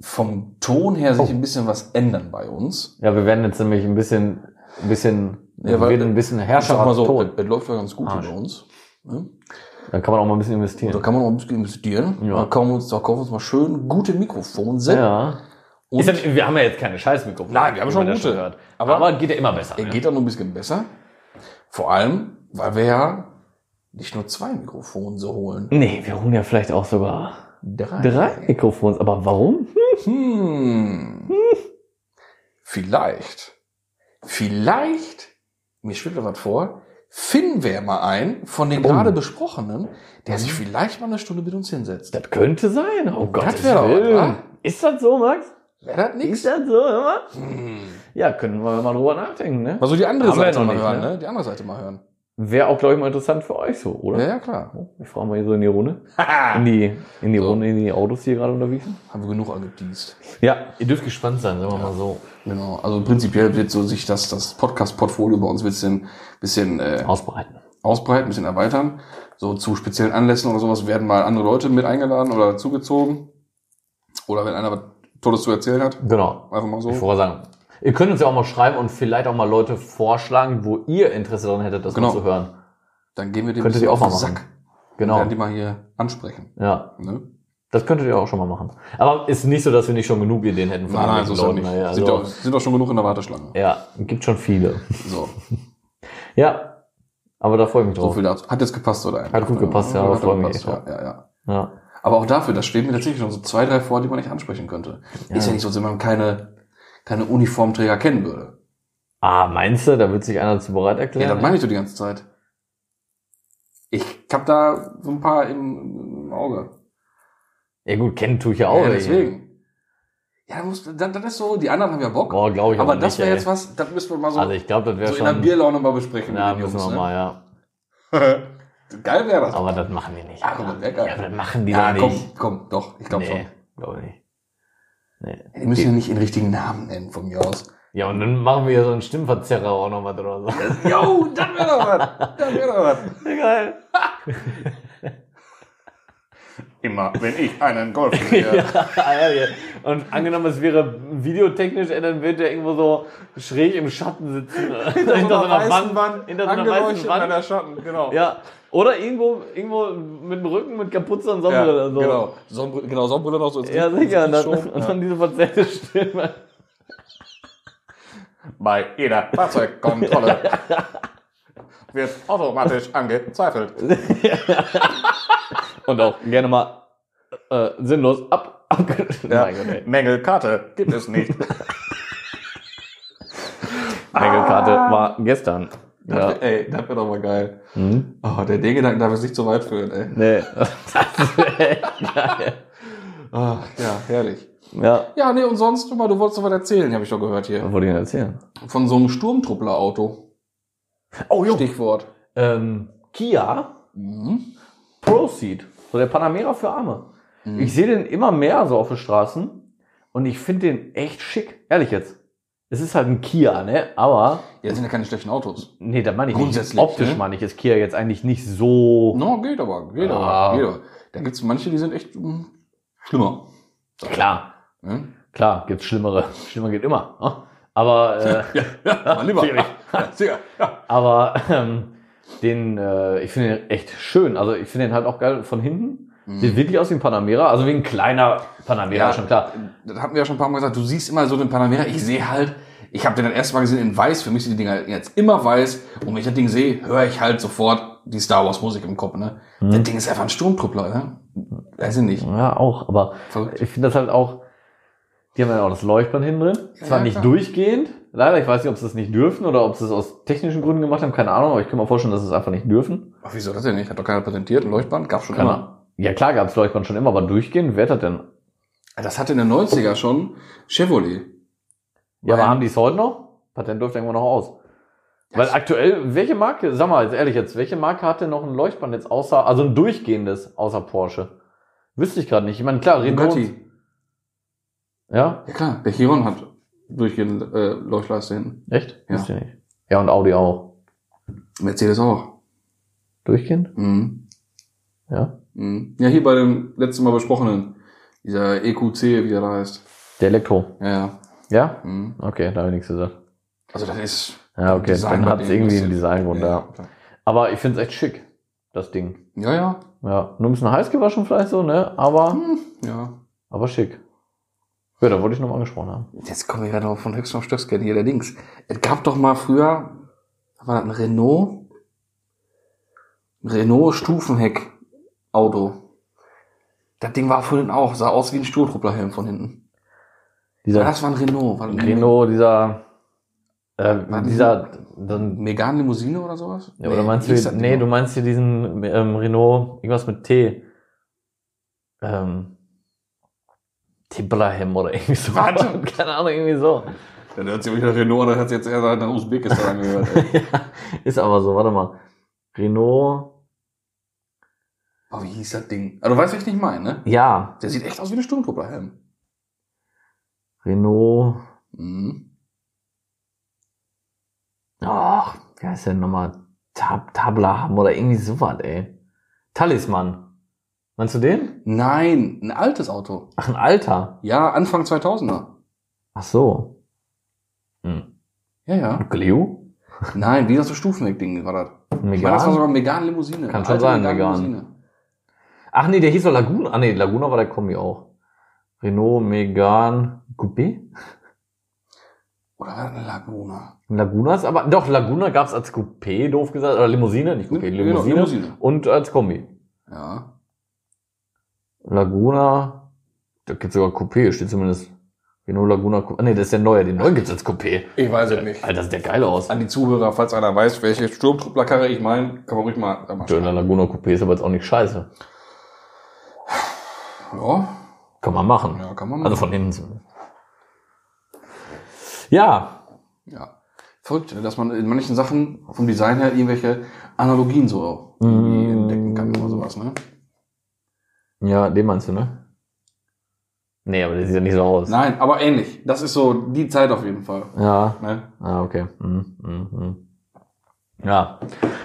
vom Ton her sich Oh. ein bisschen was ändern bei uns. Ja, wir werden jetzt nämlich ein bisschen, ein bisschen, Ja, wir weil- werden ein bisschen Ich Herrscher sag mal so, Ton. es, es läuft ja ganz gut hier bei uns. Ne? Dann kann man auch mal ein bisschen Und da investieren. kann man auch ein bisschen investieren. Ja. Da kaufen wir uns, da kaufen wir uns mal schön gute Mikrofone. Ja. Und Ist ja, wir haben ja jetzt keine Scheißmikrofone. Nein, wir haben schon das gute. hört. Aber- Aber, geht ja immer besser. er ne? geht dann noch ein bisschen besser. Vor allem, weil wir ja nicht nur zwei Mikrofone so holen. Nee, wir holen ja vielleicht auch sogar Drei. drei Mikrofons. Aber warum? Hm. Vielleicht, vielleicht, mir schwebt da was vor, finden wir mal einen von den Oh. gerade besprochenen, der sich vielleicht mal eine Stunde mit uns hinsetzt. Das könnte sein. Oh Gott, Das wär doch was, wa? Ist das so, Max? Wäre das Ist nichts? das so, mal? Hm. Ja, können wir mal drüber nachdenken, ne? Mal so die andere Haben Seite mal nicht, hören, ne? ne? Die andere Seite mal hören. Wäre auch, glaube ich, mal interessant für euch so, oder? Ja, ja, klar. Ich frage mal hier so in die Runde. In die, in die So. Runde, in die Autos, die hier gerade unterwegs sind. Haben wir genug angeteased. Ja, ihr dürft gespannt sein, sagen wir mal so. Genau. Also prinzipiell wird so sich das, das Podcast-Portfolio bei uns ein bisschen, bisschen äh, Ausbreiten. ausbreiten, ein bisschen erweitern. So zu speziellen Anlässen oder sowas werden mal andere Leute mit eingeladen oder zugezogen. Oder wenn einer was Tolles zu erzählen hat. Genau. Einfach mal so. Ich wollte sagen, ihr könnt uns ja auch mal schreiben und vielleicht auch mal Leute vorschlagen, wo ihr Interesse daran hättet, das Genau. mal zu hören. Dann gehen wir dem Könntet ihr auch mal machen. Sack. Genau. Werden die mal hier ansprechen. Ja, Ne? das könntet ihr auch schon mal machen. Aber ist nicht so, dass wir nicht schon genug Ideen hätten von Nein, nein, so ist ja nicht. Naja, sind, also, doch, sind doch schon genug in der Warteschlange. ja, gibt schon viele. So, Ja, aber da freue ich mich so drauf. viel dazu. Hat jetzt gepasst, oder? Hat gut gepasst, ja, Hat aber freue mich echt ja, ja, ja. ja. Aber auch dafür, das stehen mir tatsächlich schon so zwei, drei vor, die man nicht ansprechen könnte. Ist ja nicht so, wenn man keine, keine Uniformträger kennen würde. Ah, meinst du, da wird sich einer zu bereit Ja, erklären? das meine ich doch die ganze Zeit. Ich hab da so ein paar im, im Auge. ja gut, kennen tue ich ja auch. ja, deswegen. Ja, da muss, das, das ist so, die anderen haben ja Bock. Boah, glaube ich aber das wäre jetzt was, das müssen wir mal so, Also ich glaube, das wäre so in schon... der Bierlaune mal besprechen. ja, müssen wir Jungs, mal, ja. ne? Geil wäre das. Aber das machen die nicht. Ja, komm, das wär geil. Ja, aber das machen die ja, doch komm, nicht. komm, doch, ich glaube nee, glaube ich nicht. Nee. Die müssen ja nicht den richtigen Namen nennen von mir aus. Ja, und dann machen wir so einen Stimmverzerrer auch noch mal oder so. Jo, das wäre doch was. Das wäre doch was. Geil. Immer, wenn ich einen Golf sehe. Ehrlich. Und angenommen, es wäre videotechnisch, ey, dann wird er irgendwo so schräg im Schatten sitzen. hinter so einer Wand. hinter so einer weißen Wand. der Schatten, genau. Ja. Oder irgendwo, irgendwo mit dem Rücken, mit Kapuze und Sonnenbrille. und so. genau. Sonnenbrille, genau, Sonnenbrille noch so. ins Ja, sicher. Und dann, und dann diese verzerrte Stimme. Bei jeder Fahrzeugkontrolle wird automatisch angezweifelt. Und auch gerne mal äh, sinnlos ab. ab Ja. Mein Gott, ey. Mängelkarte gibt es nicht. Mängelkarte war gestern. Ja. Das wär, ey, das wäre doch mal geil. Hm? Oh, der D-Gedanken darf es nicht so weit führen, ey. Nee. Das wäre echt geil. Ach, ja, herrlich. Ja. Ja, nee, und sonst, mal, du wolltest doch was erzählen, habe ich doch gehört hier. Was wollte ich denn erzählen? Von so einem Sturmtruppler-Auto. Oh, Stichwort. Ähm, Kia Mhm. Proceed. So der Panamera für Arme. Mhm. Ich sehe den immer mehr so auf den Straßen und ich finde den echt schick. Ehrlich jetzt. Es ist halt ein Kia, ne? Aber, Ja, das sind ja keine schlechten Autos. nee, da meine ich Grundsätzlich, nicht. Optisch ne? meine ich, ist Kia jetzt eigentlich nicht so. No, geht aber, geht Ah. aber, geht aber. Da gibt's manche, die sind echt mm, schlimmer. Klar, Ne? klar, gibt's Schlimmere. Schlimmer geht immer. ne? Aber, äh, Ja, ja, Lieber. Schwierig. Ja, sicher. Ja. aber ähm, den, äh, ich finde den echt schön. Also ich finde den halt auch geil von hinten. Sieht wirklich aus wie ein Panamera, also wie ein kleiner Panamera, Ja, schon klar. Das hatten wir ja schon ein paar Mal gesagt. Du siehst immer so den Panamera. Ich sehe halt, ich habe den das erste Mal gesehen in weiß. Für mich sind die Dinger jetzt immer weiß. Und wenn ich das Ding sehe, höre ich halt sofort die Star Wars Musik im Kopf. Ne? Mhm. Das Ding ist einfach ein Sturmtruppler. Ne? Weiß ich nicht. Ja, auch, aber Verrückt. ich finde das halt auch, die haben ja auch das Leuchtband hinten drin. Ja, Zwar ja, nicht durchgehend, leider, ich weiß nicht, ob sie das nicht dürfen oder ob sie es aus technischen Gründen gemacht haben, keine Ahnung, aber ich kann mir vorstellen, dass sie es einfach nicht dürfen. Ach, wieso das denn nicht? Hat doch keiner präsentiert. Ein Leuchtband gab's schon Keine immer. Ja klar, gab es Leuchtband schon immer, aber durchgehend, wer hat das denn? Das hatte in den 90er schon Chevrolet. Ja, aber haben die es heute noch? Patent läuft irgendwo noch aus. Weil aktuell, welche Marke, sag mal jetzt ehrlich jetzt, welche Marke hat denn noch ein Leuchtband jetzt außer, also ein durchgehendes außer Porsche? Wüsste ich gerade nicht. Ich meine, klar, Renault. Bugatti. Ja? Ja klar, der Chiron hat durchgehend äh, Leuchtleiste hinten. Echt? Ja. Ich nicht. Ja, und Audi auch. Mercedes auch. Durchgehend? Mhm. Ja. Mhm. Ja, hier bei dem letzten Mal besprochenen, dieser EQC, wie der da heißt. Der Elektro. Ja, ja. Ja? Mhm. Okay, da habe ich nichts gesagt. Also das ist. Ja, okay, Design dann hat es irgendwie einen Designgrund, ja. klar. Aber ich finde es echt schick, das Ding. Ja, ja. Ja, nur ein bisschen heiß gewaschen vielleicht so, ne? Aber, Ja. aber schick. Ja, da wollte ich noch mal angesprochen haben. Jetzt kommen wir gerade noch von Höchst auf Stöcksken hier, der Dings. Es gab doch mal früher, war das ein Renault? Renault Stufenheck Auto. Das Ding war vorhin auch, sah aus wie ein Sturmtrupplerhelm von hinten. Dieser das war ein Renault. War ein Renault, dieser, äh, War dieser, dann, Megane Limousine oder sowas? ja, oder meinst du, nee, du meinst hier diesen ähm, Renault, irgendwas mit T. Ähm, Tibrahem oder irgendwie so. Warte. Keine Ahnung, irgendwie so. Ja, der hört sich wieder Renault, der hat sich jetzt eher nach Usbekistan angehört. ey. ja, ist aber so, warte mal. Renault, Oh, wie hieß das Ding? Aber du weißt, was ich nicht meine, ne? ja, Der sieht echt aus wie ein Sturmtrupplerhelm. Renault, Mhm. ach, wie heißt der nochmal? Tab Tablaham oder irgendwie sowas, ey. Talisman. Meinst du den? Nein, ein altes Auto. Ach, ein alter. Ja, Anfang 2000er. Ach so. Hm. Ja, ja. Gleo? Nein, wie das so Stufenweg-Ding war das. Ich meine, das war Megan? sogar Megan Limousine. Kann Eine schon sein, Megane. Limousine. Ach nee, der hieß doch Laguna. Ah nee, Laguna war der Kombi auch. Renault Megan Coupé? Oder war eine Laguna? Laguna ist aber, doch, Laguna gab's als Coupé, doof gesagt, oder Limousine, nicht Coupé, Genau, Limousine. Limousine. Und als Kombi. Ja. Laguna, da gibt's sogar Coupé, steht zumindest. Renault Laguna Coupé. Ah nee, das ist der neue, den neuen gibt's als Coupé. Ich weiß es nicht. Alter, das sieht der geil aus. An die Zuhörer, falls einer weiß, welche Sturmtrupplerkarre ich meine, kann man ruhig mal, mal Schöner Laguna Coupé ist aber jetzt auch nicht scheiße. Ja, Kann man machen. ja, kann man Also machen. von innen zumindest. Ja, Ja. Verrückt, dass man in manchen Sachen vom Design her irgendwelche Analogien so Mm. entdecken kann oder sowas, ne? Ja, den meinst du, ne? Nee, aber der sieht ja nicht so aus. Nein, aber ähnlich. Das ist so die Zeit auf jeden Fall. Ja, Ne? ah, okay. Hm, hm, hm. Ja.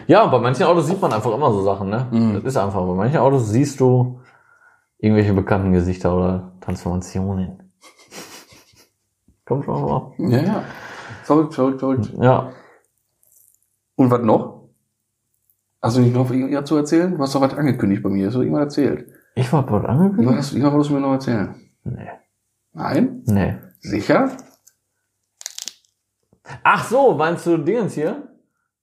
Ja, bei manchen Autos sieht man einfach immer so Sachen, ne? Mhm. Das ist einfach. Bei manchen Autos siehst du irgendwelche bekannten Gesichter oder Transformationen. Kommt schon mal. Ja, ja. Verrückt, verrückt, verrückt. Ja. Und was noch? Hast du nicht noch irgendwas zu erzählen? Du hast doch was angekündigt bei mir. Hast du irgendwas erzählt? Ich war dort angekündigt? hast- irgendwas wolltest du mir noch erzählen? Nee. Nein? Nee. Sicher? Ach so, meinst du Dingens hier?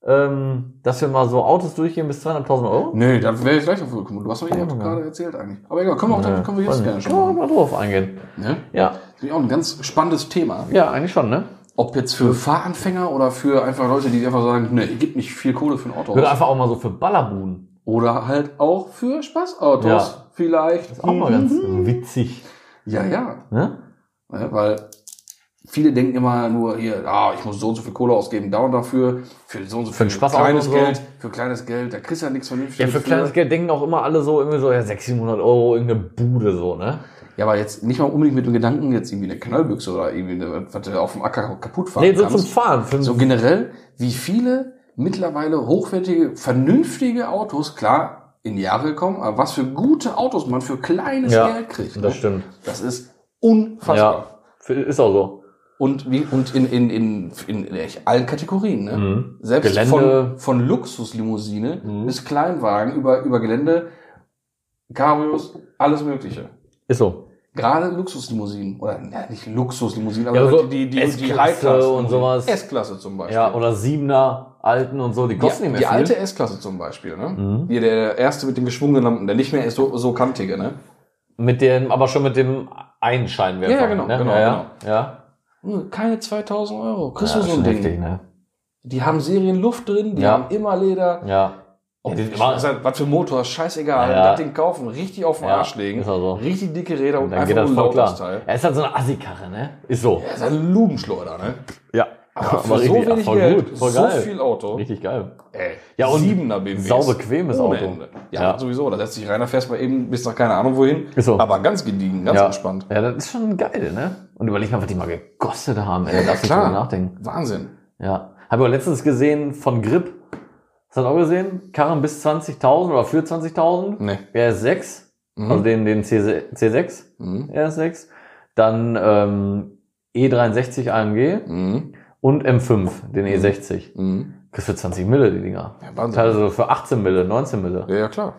Ähm, dass wir mal so Autos durchgehen bis 200.000 Euro? Nee, da wäre ich gleich auf gekommen. Du hast doch Ja, irgendwas ja. gerade erzählt eigentlich. Aber egal, können wir, auch, Nee, können wir jetzt gerne schon Können wir mal drauf eingehen. Ne? Ja. Das ist auch ein ganz spannendes Thema. Ja, eigentlich schon, ne? Ob jetzt für Fahranfänger oder für einfach Leute, die einfach sagen, ne, ihr gibt nicht viel Kohle für ein Auto Oder einfach auch mal so für Ballerbuden. Oder halt auch für Spaßautos. Ja. Vielleicht. Das ist auch mal ganz Mhm. witzig. Ja, ja. Ne? Ne, Weil viele denken immer nur hier, ah, ich muss so und so viel Kohle ausgeben, da und dafür, für so und so Für viel kleines so. Geld, für kleines Geld, da kriegst du ja nichts Ja, vernünftiges. für kleines Geld denken auch immer alle so, irgendwie so, ja, 600, 700 Euro, irgendeine Bude so, ne? Ja, aber jetzt nicht mal unbedingt mit dem Gedanken, jetzt irgendwie eine Knallbüchse oder irgendwie eine, was du auf dem Acker kaputt fahren Nee, so zum kannst. Fahren. Für So generell, wie viele mittlerweile hochwertige, vernünftige Autos, klar, in die Jahre gekommen, aber was für gute Autos man für kleines Ja, Geld kriegt. das ne? stimmt. Das ist unfassbar. Ja, ist auch so. Und, wie, und in, in, in, in, in echt allen Kategorien. Ne? Mhm. Selbst Gelände. von, von Luxuslimousine Mhm. bis Kleinwagen über, über Gelände, Cabrios, alles Mögliche. Ist so. Gerade Luxuslimousinen, oder ja, nicht Luxuslimousinen, aber Ja, so die, die, die, die S-Klasse High-Class. und sowas. S-Klasse zum Beispiel. Ja, oder Siebener, Alten und so, die kosten die, nicht die mehr viel. alte S-Klasse zum Beispiel, ne? Mhm. Hier der erste mit den geschwungenen Lampen, der nicht mehr ist so, so kantige, ne? Mit dem, aber schon mit dem Einscheinwerfer. Ja, genau, ne? genau, ja, ja. ja. Hm, Keine 2000 Euro. Kriegst ja du so ein Ding. heftig, ne? Die haben Serienluft drin, die Ja. haben immer Leder. Ja. Oh, Ja, die- weiß was für Motor, scheißegal. Ja. Das Ding kaufen, richtig auf den Ja, Arsch legen. ist auch so. Richtig dicke Räder und, Dann einfach geht das voll klar. Teil. Er ist halt so eine Assi-Karre, ne? Ist so. Das ist ein Ludenschleuder, ne? Ja. Aber für so richtig, wenig voll Geld, gut, voll so geil. viel Auto. Richtig geil. Ey, Ja, und siebener BMWs. saubequemes Ohne Auto. Ja, Ja. sowieso. Da setzt sich rein, da fährst du mal eben bis nach keine Ahnung wohin. Ist so. Aber ganz gediegen, ganz ja. entspannt. Ja, das ist schon geil, ne? Und überleg mal, was die mal gekostet haben. Ey, Ja, da darfst du klar. drüber nachdenken. Wahnsinn. Ja. Habe ich auch letztens gesehen von Grip. Hast du das auch gesehen? Karren bis 20.000 oder für 20.000. Nee. RS6. Mhm. Also den, den C, C6. Mhm. RS6. Dann ähm, E63 AMG Mhm. Und M5, den E60. Mhm. Kriegst für 20 Mille, die Dinger. Ja, Wahnsinn. Teilweise für 18 Mille, 19 Mille. Ja, ja, klar.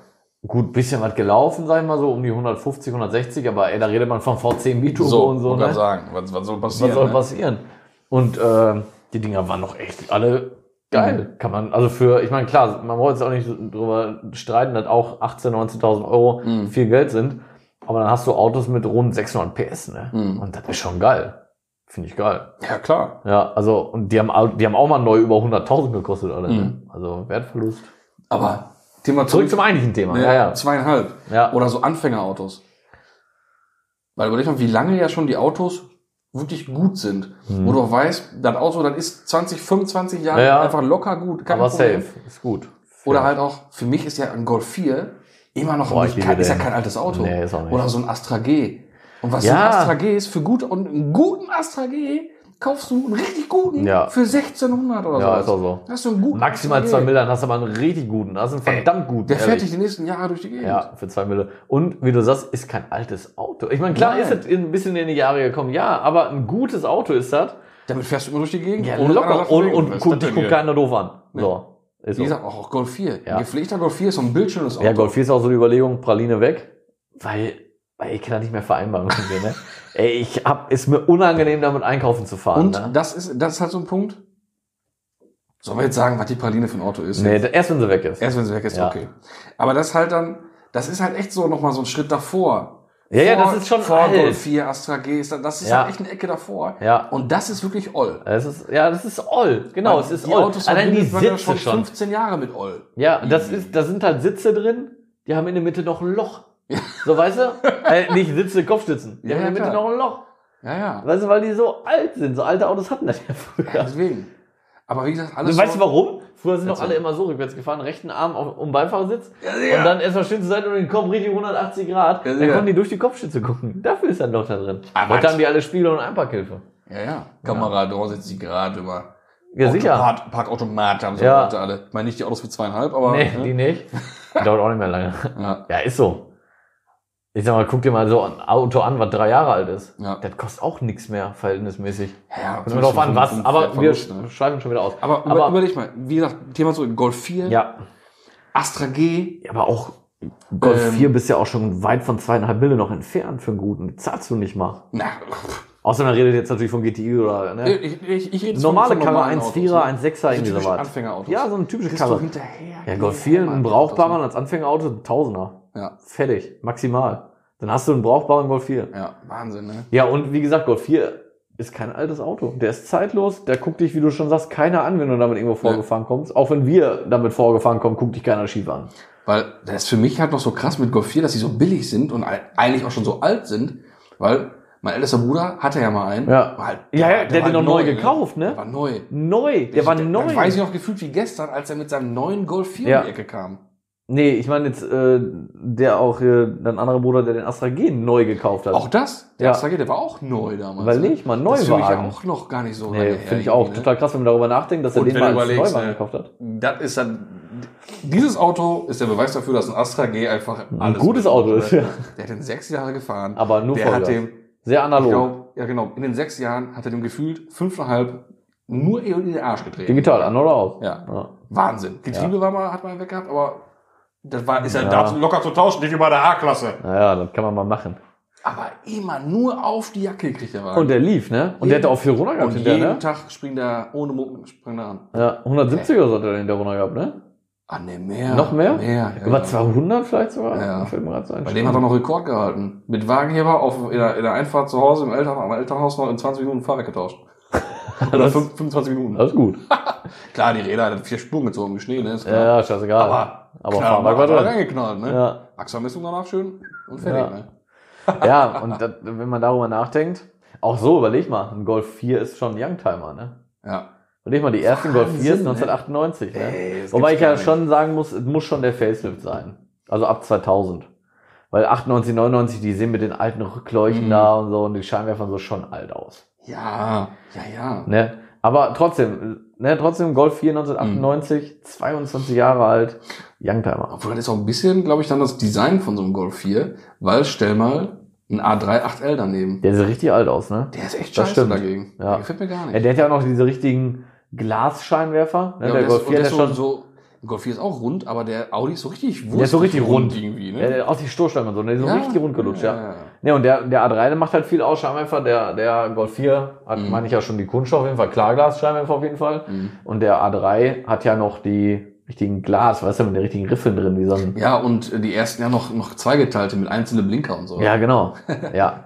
Gut, bisschen was gelaufen, sag ich mal so, um die 150, 160, aber ey, da redet man von V10 Biturbo So, und so, wollte ne? sagen. Was, was soll passieren? Was soll ne? passieren? Und äh, die Dinger waren doch echt alle geil. Mhm. Kann man, also für, ich meine, klar, man wollte jetzt auch nicht drüber streiten, dass auch 18.000, 19.000 Euro Mhm. viel Geld sind. Aber dann hast du Autos mit rund 600 PS, ne? Mhm. Und das ist schon geil. Finde ich geil. Ja, klar. Ja, also, und die haben, die haben auch mal neu über 100.000 gekostet, alle, ne? Mhm. Also Wertverlust. Aber Thema Zurück zum eigentlichen Thema. ne, Ja, ja. Zweieinhalb. Ja. Oder so Anfängerautos. Weil überleg mal, wie lange ja schon die Autos wirklich gut sind. Mhm. Wo du auch weißt, das Auto, das ist 20, 25 Jahre Ja, einfach locker gut. Kein aber Problem. safe. Ist gut. Oder halt auch, für mich ist ja ein Golf 4 immer noch Boah, liebe kein, ist ja kein altes Auto. Nee, ist auch nicht. Oder so ein Astra G. Und was Ja. ein Astra G ist, für gut, und einen guten Astra G kaufst du einen richtig guten Ja. für 1600 oder Ja, so. ist auch so. Hast du einen guten Maximal Astra zwei G. Mille, dann hast du aber einen richtig guten. Das ist ein verdammt guten. Der fährt dich die nächsten Jahre durch die Gegend. Ja, für zwei Mille. Und wie du sagst, ist kein altes Auto. Ich meine, klar Nein. ist es ein bisschen in die Jahre gekommen, ja, aber ein gutes Auto ist das. Damit fährst du immer durch die Gegend. Ja, ohne locker. Und, und guck, dich guckt keiner doof an. So. Ist Wie gesagt, auch Golf 4. Ja. Ein gepflegter Golf 4 ist so ein bildschönes Auto. Ja, Golf 4 ist auch so die Überlegung, Praline weg, weil ich kann das nicht mehr vereinbaren mit mir, ne? Ey, ich hab, ist mir unangenehm, damit einkaufen zu fahren. Und ne? das ist, das ist halt so ein Punkt. Sollen wir jetzt sagen, was die Praline für ein Auto ist? Nee, erst wenn sie weg ist. Erst wenn sie weg ist, Ja. okay. Aber das ist halt dann, das ist halt echt so nochmal so ein Schritt davor. Ja, ja, vor, das ist schon vor alt. Golf 4, Astra G, ist, das ist Ja. halt echt eine Ecke davor. Ja. Und das ist wirklich Oll. Es ist, ja, das ist Oll. Genau, es ist die Oll. Autos Allein die ja Sitze schon schon. 15 Jahre mit Oll. Ja, das ist, da sind halt Sitze drin, die haben in der Mitte noch ein Loch. So, weißt du? äh, nicht Sitze, Kopfstützen. Die Ja, haben in ja, der Mitte noch ein Loch. Ja, ja. Weißt du, weil die so alt sind. So alte Autos hatten das ja früher. Deswegen. Aber wie gesagt, alles Du weißt du so- warum? Früher sind doch alle immer so rückwärts gefahren, rechten Arm auf, um den Beifahrersitz ja. und dann erstmal schön zur Seite und den Kopf richtig 180 Grad. Ja, dann sicher. konnten die durch die Kopfstütze gucken. Dafür ist ein Loch da drin. Aber Heute haben die alle Spiegel und Einparkhilfe. Ja, ja. Kamera, da sitzt die gerade über. Ja, sicher. Automat, Parkautomat haben sie Ja. alle. Ich meine nicht die Autos für zweieinhalb, aber. Nee, ne? die nicht. Dauert auch nicht mehr lange. ja. Ja, ist so. Ich sag mal, guck dir mal so ein Auto an, was drei Jahre alt ist. Ja. Das kostet auch nichts mehr, verhältnismäßig. Ja, Kommt drauf an, was. Aber vom wir Verlust, ne? schreiben schon wieder aus. Aber, aber überleg mal, wie gesagt, Thema so Golf 4, ja, Astra G, Ja, aber auch Golf Ähm, 4 bist ja auch schon weit von zweieinhalb Mille noch entfernt für einen guten. Zahlst du nicht mal. na, Außer man redet jetzt natürlich von GTI oder ne? ich, ich, ich rede normale Karre, normalen 1,4er, Autos, 1,6er, ne? irgendwie sowas. Anfängerautos. Ja, so eine typische Karre. hinterher. Ja, Golf Nee, 4, Mann, ein Autos, als Anfängerauto, ein Tausender. Ja, Fertig, maximal. Dann hast du einen brauchbaren Golf 4. ja, Wahnsinn, ne? Ja, und wie gesagt, Golf 4 ist kein altes Auto. Der ist zeitlos, der guckt dich, wie du schon sagst, keiner an, wenn du damit irgendwo vorgefahren kommst. Auch wenn wir damit vorgefahren kommen, guckt dich keiner schief an. Weil das ist für mich halt noch so krass mit Golf 4, dass sie so billig sind und ei- eigentlich auch schon so alt sind, weil mein ältester Bruder hatte ja mal einen. Ja. War halt, Ja, ja, war- der hat war den noch neu ne? gekauft, ne? Der war neu. Neu, der war Ich- neu. Das weiß ich noch gefühlt wie gestern, als er mit seinem neuen Golf 4 Ja. um die Ecke kam. Nee, ich meine jetzt äh, der auch, äh, dein anderer Bruder, der den Astra G neu gekauft hat. Auch das? Der Ja. Astra G, der war auch neu damals. Weil ne? nicht, mal Das für mich ja Neuwagen. auch noch gar nicht so Nee, finde ich auch ne? total krass, wenn man darüber nachdenkt, dass er Und den wenn mal als überlegst, Neuwagen ne, gekauft hat. Das ist dann, dieses Auto ist der Beweis dafür, dass ein Astra G einfach Ein gutes Auto ist, ja. Der hat den sechs Jahre gefahren. Aber nur der hat dem, Sehr ich analog. glaube, ja genau, in den sechs Jahren hat er dem gefühlt fünfeinhalb nur in den Arsch getreten. Digital, an oder aus? Ja. ja. Wahnsinn. Getriebe war mal, hat man weg gehabt, aber das war, ist ja, Ja. locker zu tauschen, nicht über der A-Klasse. Naja, das kann man mal machen. Aber immer nur auf die Jacke gekriegt der Wagen. Und der lief, ne? Und der Jeden- hatte auch viel runter gehabt Und hinterher, jeden ne? Tag springt er ohne Mucken, springt er an. Ja, 170er so hat er hinterher runter gehabt, ne? Ah, ne, mehr. Noch mehr? Mehr, ja. Über ja. 200 vielleicht sogar? Ja. Fällt mir grad so ein. Bei dem hat er noch Rekord gehalten. Mit Wagenheber auf, in, der, in der Einfahrt zu Hause im Eltern, am Elternhaus noch in 20 Minuten Fahrwerk getauscht. Oder Das- 5, 25 Minuten. Das ist gut. Klar, die Räder hat vier Spuren gezogen im Schnee, ne? Ist Ja, klar. ja, scheißegal. aber, aber klar, Fahrwerk war drin. reingeknallt, ne? Ja. Achsermessung danach schön und fertig, Ja. ne? Ja, und das, wenn man darüber nachdenkt, auch so, überleg mal, ein Golf 4 ist schon ein Youngtimer, ne? Ja. Überleg mal, die ersten Golf 4 ist Wahnsinn, ne? 1998, ne? Ey, Wobei ich ja nicht. schon sagen muss, es muss schon der Facelift sein. Also ab 2000. Weil 98, 99, die sehen mit den alten Rückleuchten Mhm. da und so und die Scheinwerfer so schon alt aus. Ja, ja, ja. Ne? Aber trotzdem, ne, trotzdem Golf 4 1998, 22 Jahre alt, Youngtimer. Obwohl das ist auch ein bisschen, glaube ich, dann das Design von so einem Golf 4, weil stell mal ein A3 8L daneben. Der sieht richtig alt aus, ne? Der ist echt Das scheiße stimmt. dagegen. Ja. Der gefällt mir gar nicht. Ja, der hat ja auch noch diese richtigen Glasscheinwerfer. Ne? Ja, der Golf ist- 4 und der ist schon so, Golf 4 ist auch rund, aber der Audi ist so richtig Der ist so richtig rund. irgendwie, Ja, ne? der- auch die Stoßstange und so, ne? So richtig rund gelutscht, ja. ja. Ne, und der, der A3, der macht halt viel aus, Scheinwerfer. Der, der Golf 4 hat, Mhm. meine ich ja schon die Kunststoff auf jeden Fall, Klarglas-Scheinwerfer auf jeden Fall. Mhm. Und der A3 hat ja noch die richtigen Glas, weißt du, mit den richtigen Riffeln drin, wie so ein. Ja, und äh, die ersten ja noch, noch zweigeteilte mit einzelnen Blinker und so. Ja, genau. Ja.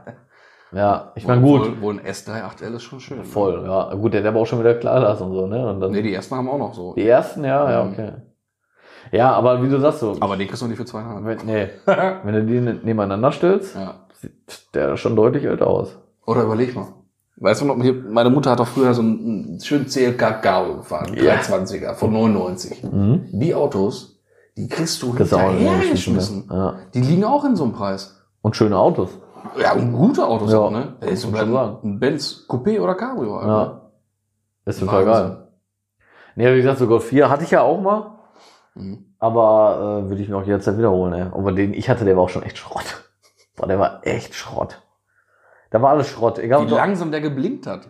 Ja, ich meine, gut. Wohl, ein S3 8L ist schon schön. ne? Voll, ja. Gut, der aber auch schon wieder Klarglas und so, ne? Und dann, Nee, die ersten haben auch noch so. die ersten, ja, ja, Mhm. okay. Ja, aber wie du sagst so, Aber den kriegst du nicht für zweieinhalb. wenn, nee, wenn du die ne- nebeneinander stellst, ja. Sieht der schon deutlich älter aus. Oder überleg mal. Weißt du noch, meine Mutter hat doch früher so einen, schönen CLK Garo gefahren, Ja. 320er von 99. Mhm. Die Autos, die kriegst du Kriegst du auch hinterher nicht geschmissen. Ja. Die liegen auch in so einem Preis. Und schöne Autos. Ja, und gute Autos Ja, auch, ne? Das ist sogar man sagen. ein Benz Coupé oder Cabrio. Alter. Ja. Ist total geil. Nee, wie gesagt, so Golf 4 hatte ich ja auch mal, Mhm. aber äh, würde ich mir auch jederzeit wiederholen, ey. Aber den ich hatte, der war auch schon echt Schrott. Boah, der war echt Schrott. Da war alles Schrott. Egal, Wie langsam der geblinkt hat.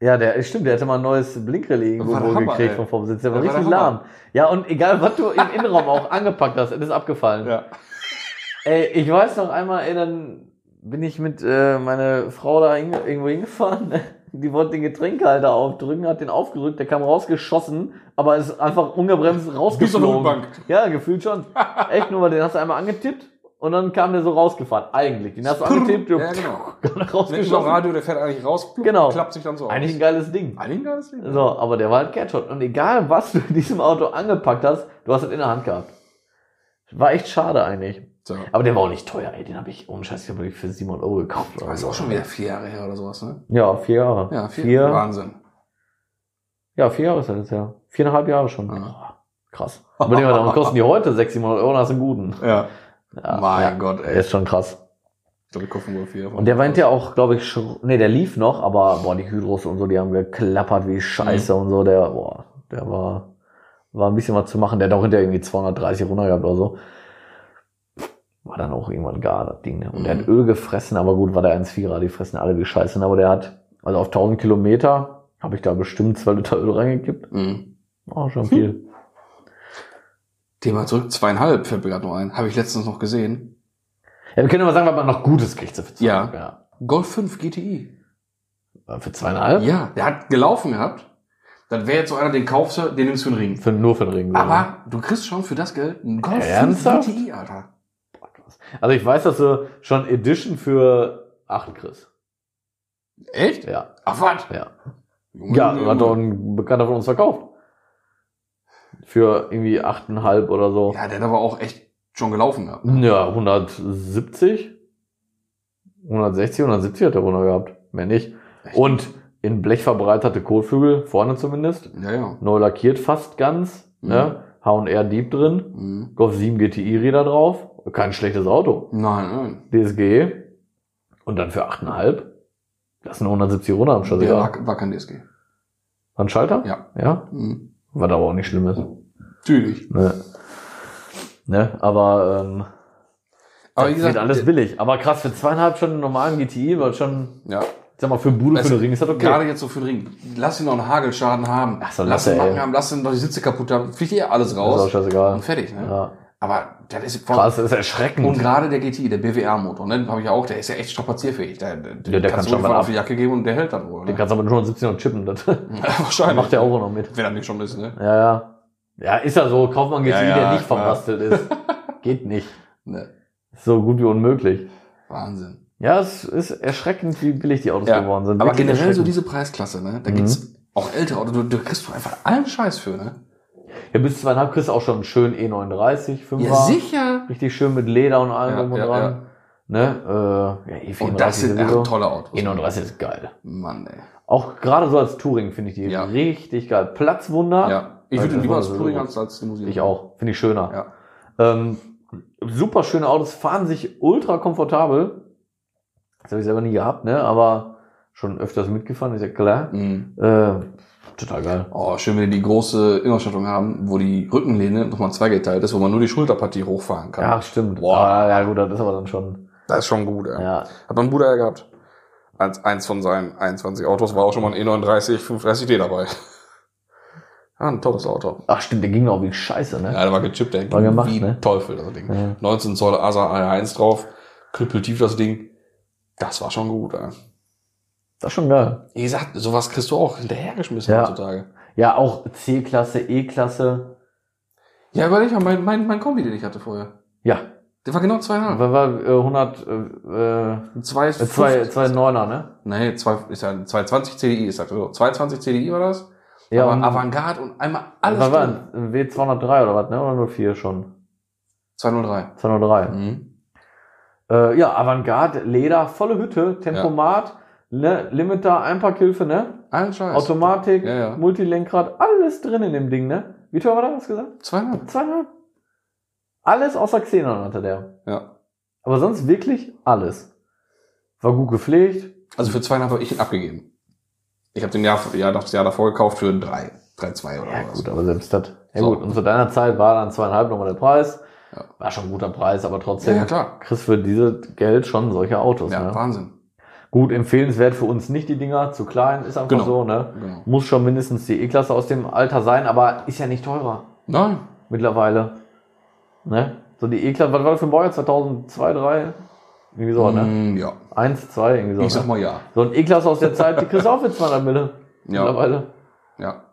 Ja, der stimmt, der hätte mal ein neues Blinkrelais irgendwo Hammer, gekriegt ey. vom Vorsitz. Der war Der war richtig der Hammer. lahm. Ja, und egal, was du im Innenraum auch angepackt hast, es ist abgefallen. Ja. Ey, ich weiß noch einmal, ey, dann bin ich mit äh, meiner Frau da hinge irgendwo hingefahren. ne? Die wollte den Getränkehalter aufdrücken, hat den aufgerückt, der kam rausgeschossen, aber ist einfach ungebremst rausgeflogen. Rückbank. Ja, gefühlt schon. Echt nur, weil den hast du einmal angetippt und dann kam der so rausgefahren. Eigentlich. Den hast du angetippt, Ja, genau. Ich noch rausgeschossen. Radio, der fährt eigentlich raus, plupp, Genau. klappt sich dann so Eigentlich ein aus. geiles Ding. Eigentlich ein geiles Ding. So, aber der war halt Catshot. Und egal, was du in diesem Auto angepackt hast, du hast es in der Hand gehabt. War echt schade eigentlich. So. Aber der war auch nicht teuer, ey. Den habe ich, ohne Scheiß, ich habe für 700 Euro gekauft. Das ist auch schon wieder vier Jahre her oder sowas, ne? Ja, vier Jahre. Ja, vier. vier Wahnsinn. Ja, vier Jahre ist das jetzt, ja. Viereinhalb Jahre schon. Ja. Krass. Überleg mal, dann kosten die heute 600, 700 Euro, dann hast du einen guten. Ja. Ja, Mein ja, Gott, ey. ist schon krass. Ich glaube, wir kaufen wohl vier. Und der war hinterher auch, glaube ich, nee, der lief noch, aber boah, die Hydros und so, die haben geklappert wie Scheiße und so. Der, boah, der war, war ein bisschen was zu machen. Der hat auch hinterher irgendwie 230 runter gehabt oder so. War dann auch irgendwann gar, das Ding. Ne? Und der hat Öl gefressen, aber gut, war der 1,4er, die fressen alle wie Scheiße. ne? Aber der hat, also auf 1000 Kilometer habe ich da bestimmt 2 Liter Öl reingekippt. Mhm. Oh, schon viel. Thema zurück, zweieinhalb fällt mir gerade noch ein. Habe ich letztens noch gesehen. Ja, wir können aber sagen, was man noch Gutes kriegt. Für Ja. ja. Golf 5 GTI. Für zweieinhalb? Ja, der hat gelaufen gehabt. Dann wäre jetzt so einer, den kaufst du, den nimmst du für den Ring. Für, nur für den Ring. Aber du kriegst schon für das Geld einen Golf 5 Ernsthaft? GTI, Alter. Also ich weiß, dass du schon Edition für 8 kriegst. Echt? Ja. Ach, was? Ja. Junge, Ja, Junge, hat doch ein Bekannter von uns verkauft. Für irgendwie 8,5 oder so. Ja, der hat aber auch echt schon gelaufen gehabt. Ja, 170. 160, 170 hat er runter gehabt. Mehr nicht. Echt? Und in Blech verbreiterte Kotflügel, vorne zumindest. Ja, ja. Neu lackiert fast ganz. Mhm. Ne? H&R Deep drin. Mhm. Golf 7 GTI-Räder drauf. Kein schlechtes Auto. Nein, nein. DSG. Und dann für 8,5. Das sind 170 runter am. Der Ja. war, war kein DSG. Ein Schalter? Ja. Ja? Mhm. Was aber auch nicht schlimm ist. Natürlich. Ne? Ne? Aber, ähm, Aber wie das gesagt, wird alles billig. Aber krass, für zweieinhalb schon einen normalen GTI, weil schon, ja. ich sag mal, für Bude, Also, für den Ring ist das okay. Gerade jetzt so für den Ring. Lass ihn noch einen Hagelschaden haben. Ach so, lass ihn ey. haben, lass ihn noch die Sitze kaputt haben. Fliegt hier alles ist auch raus. scheißegal. Und fertig, ne? Ja. Aber das ist voll. Krass, das ist erschreckend. Und gerade der GTI, der BWR-Motor, ne, den habe ich ja auch, der ist ja echt strapazierfähig. Der, der, Ja, der kann kannst schon du auf die Jacke geben und der hält dann wohl. Den Ne? kannst du aber nur 170 noch chippen. Das Ja, wahrscheinlich. macht der auch noch mit. Wenn er nicht schon ist, ne? Ja, ja. Ja, ist ja so. Kauf mal einen GTI, Ja, ja, der nicht klar. verrastelt ist. Geht nicht. ne. Ist so gut wie unmöglich. Wahnsinn. Ja, es ist erschreckend, wie billig die Autos Ja, geworden sind. Aber Wirklich generell so diese Preisklasse, ne? Da Mhm. gibt's auch ältere Autos, du, du kriegst doch einfach allen Scheiß für, ne? Ja, bis zweieinhalb kriegst du auch schon einen schönen E39, 5er. Ja, sicher. Richtig schön mit Leder und allem Ja, drum und ja, dran. Ne? Äh, ja, E34 Und das sind echt tolle Autos. E39 ist geil. Mann, ey. Auch gerade so als Touring finde ich die Ja. richtig geil. Platzwunder. Ja. Ich Also würde ihn lieber als Touring als als Limousine. Ich auch. Finde ich schöner. Ja. Ähm, super schöne Autos, fahren sich ultra komfortabel. Das habe ich selber nie gehabt, ne? Aber schon öfters mitgefahren, ist ja klar. Mhm. Äh, total geil. Oh, schön, wenn die die große Innenausstattung haben, wo die Rückenlehne nochmal zweigeteilt ist, wo man nur die Schulterpartie hochfahren kann. Ja, stimmt. Boah. Ah, ja, gut, das ist aber dann schon. Das ist schon gut, ey. Ja. Hat mein Bruder ja gehabt. Eins, eins von seinen 21 Autos war auch schon mal ein E E39 35D dabei. Ja, ein tolles Auto. Ach, stimmt, der ging auch wie Scheiße, ne? Ja, der war gechippt, der War ging gemacht, wie ne? Teufel, das Ding. Ja. 19 Zoll ASA A1 drauf, krüppeltief das Ding. Das war schon gut, ey. Das ist schon geil. Wie gesagt, sowas kriegst du auch hinterhergeschmissen Ja. heutzutage. Ja, auch C-Klasse, E-Klasse. Ja, überleg mal, mein, mein, mein Kombi, den ich hatte vorher. Ja, Der war genau zweieinhalb. war, war äh, 100, äh, Zwei, äh, zwei, zwei Neuner, ne? Nee, zwei, ist ja ein 220 CDI, ist das so. 220 CDI war das? Ja, Aber Avantgarde und einmal alles was war drin. ein W203 oder was, ne? Oder 04 schon? 203. 203. Mhm. Äh, ja, Avantgarde, Leder, volle Hütte, Tempomat, ne? Limiter, Einparkhilfe, ne? Allen Scheiß. Automatik, Ja, ja. Multilenkrad, alles drin in dem Ding, ne? Wie teuer war das, hast du gesagt? Zweieinhalb. Zweieinhalb. Alles außer Xenon hatte der. Ja. Aber sonst wirklich alles. War gut gepflegt. Also für zweieinhalb habe ich ihn abgegeben. Ich habe den Jahr, Jahr, das Jahr davor gekauft für drei. 3,2 oder Ja was. gut, aber selbst das. Ja So. gut, und zu deiner Zeit war dann zweieinhalb nochmal der Preis. Ja. War schon ein guter Preis, aber Ja, trotzdem ja, klar. kriegst für dieses Geld schon solche Autos. Ja, ne? Wahnsinn. Gut, empfehlenswert für uns nicht die Dinger, zu klein, ist einfach Genau. so, ne? Genau. Muss schon mindestens die E-Klasse aus dem Alter sein, aber ist ja nicht teurer Nein. mittlerweile. Ne? So die E-Klasse, was war das für ein Baujahr? 2002, 3? Irgendwie so, ne? Mm, ja. 1, 2, irgendwie so. Ich sag ne? mal ja. So ein E-Klasse aus der Zeit, die kriegst du auch für 200 Mille. Ja. Mittlerweile. Ja.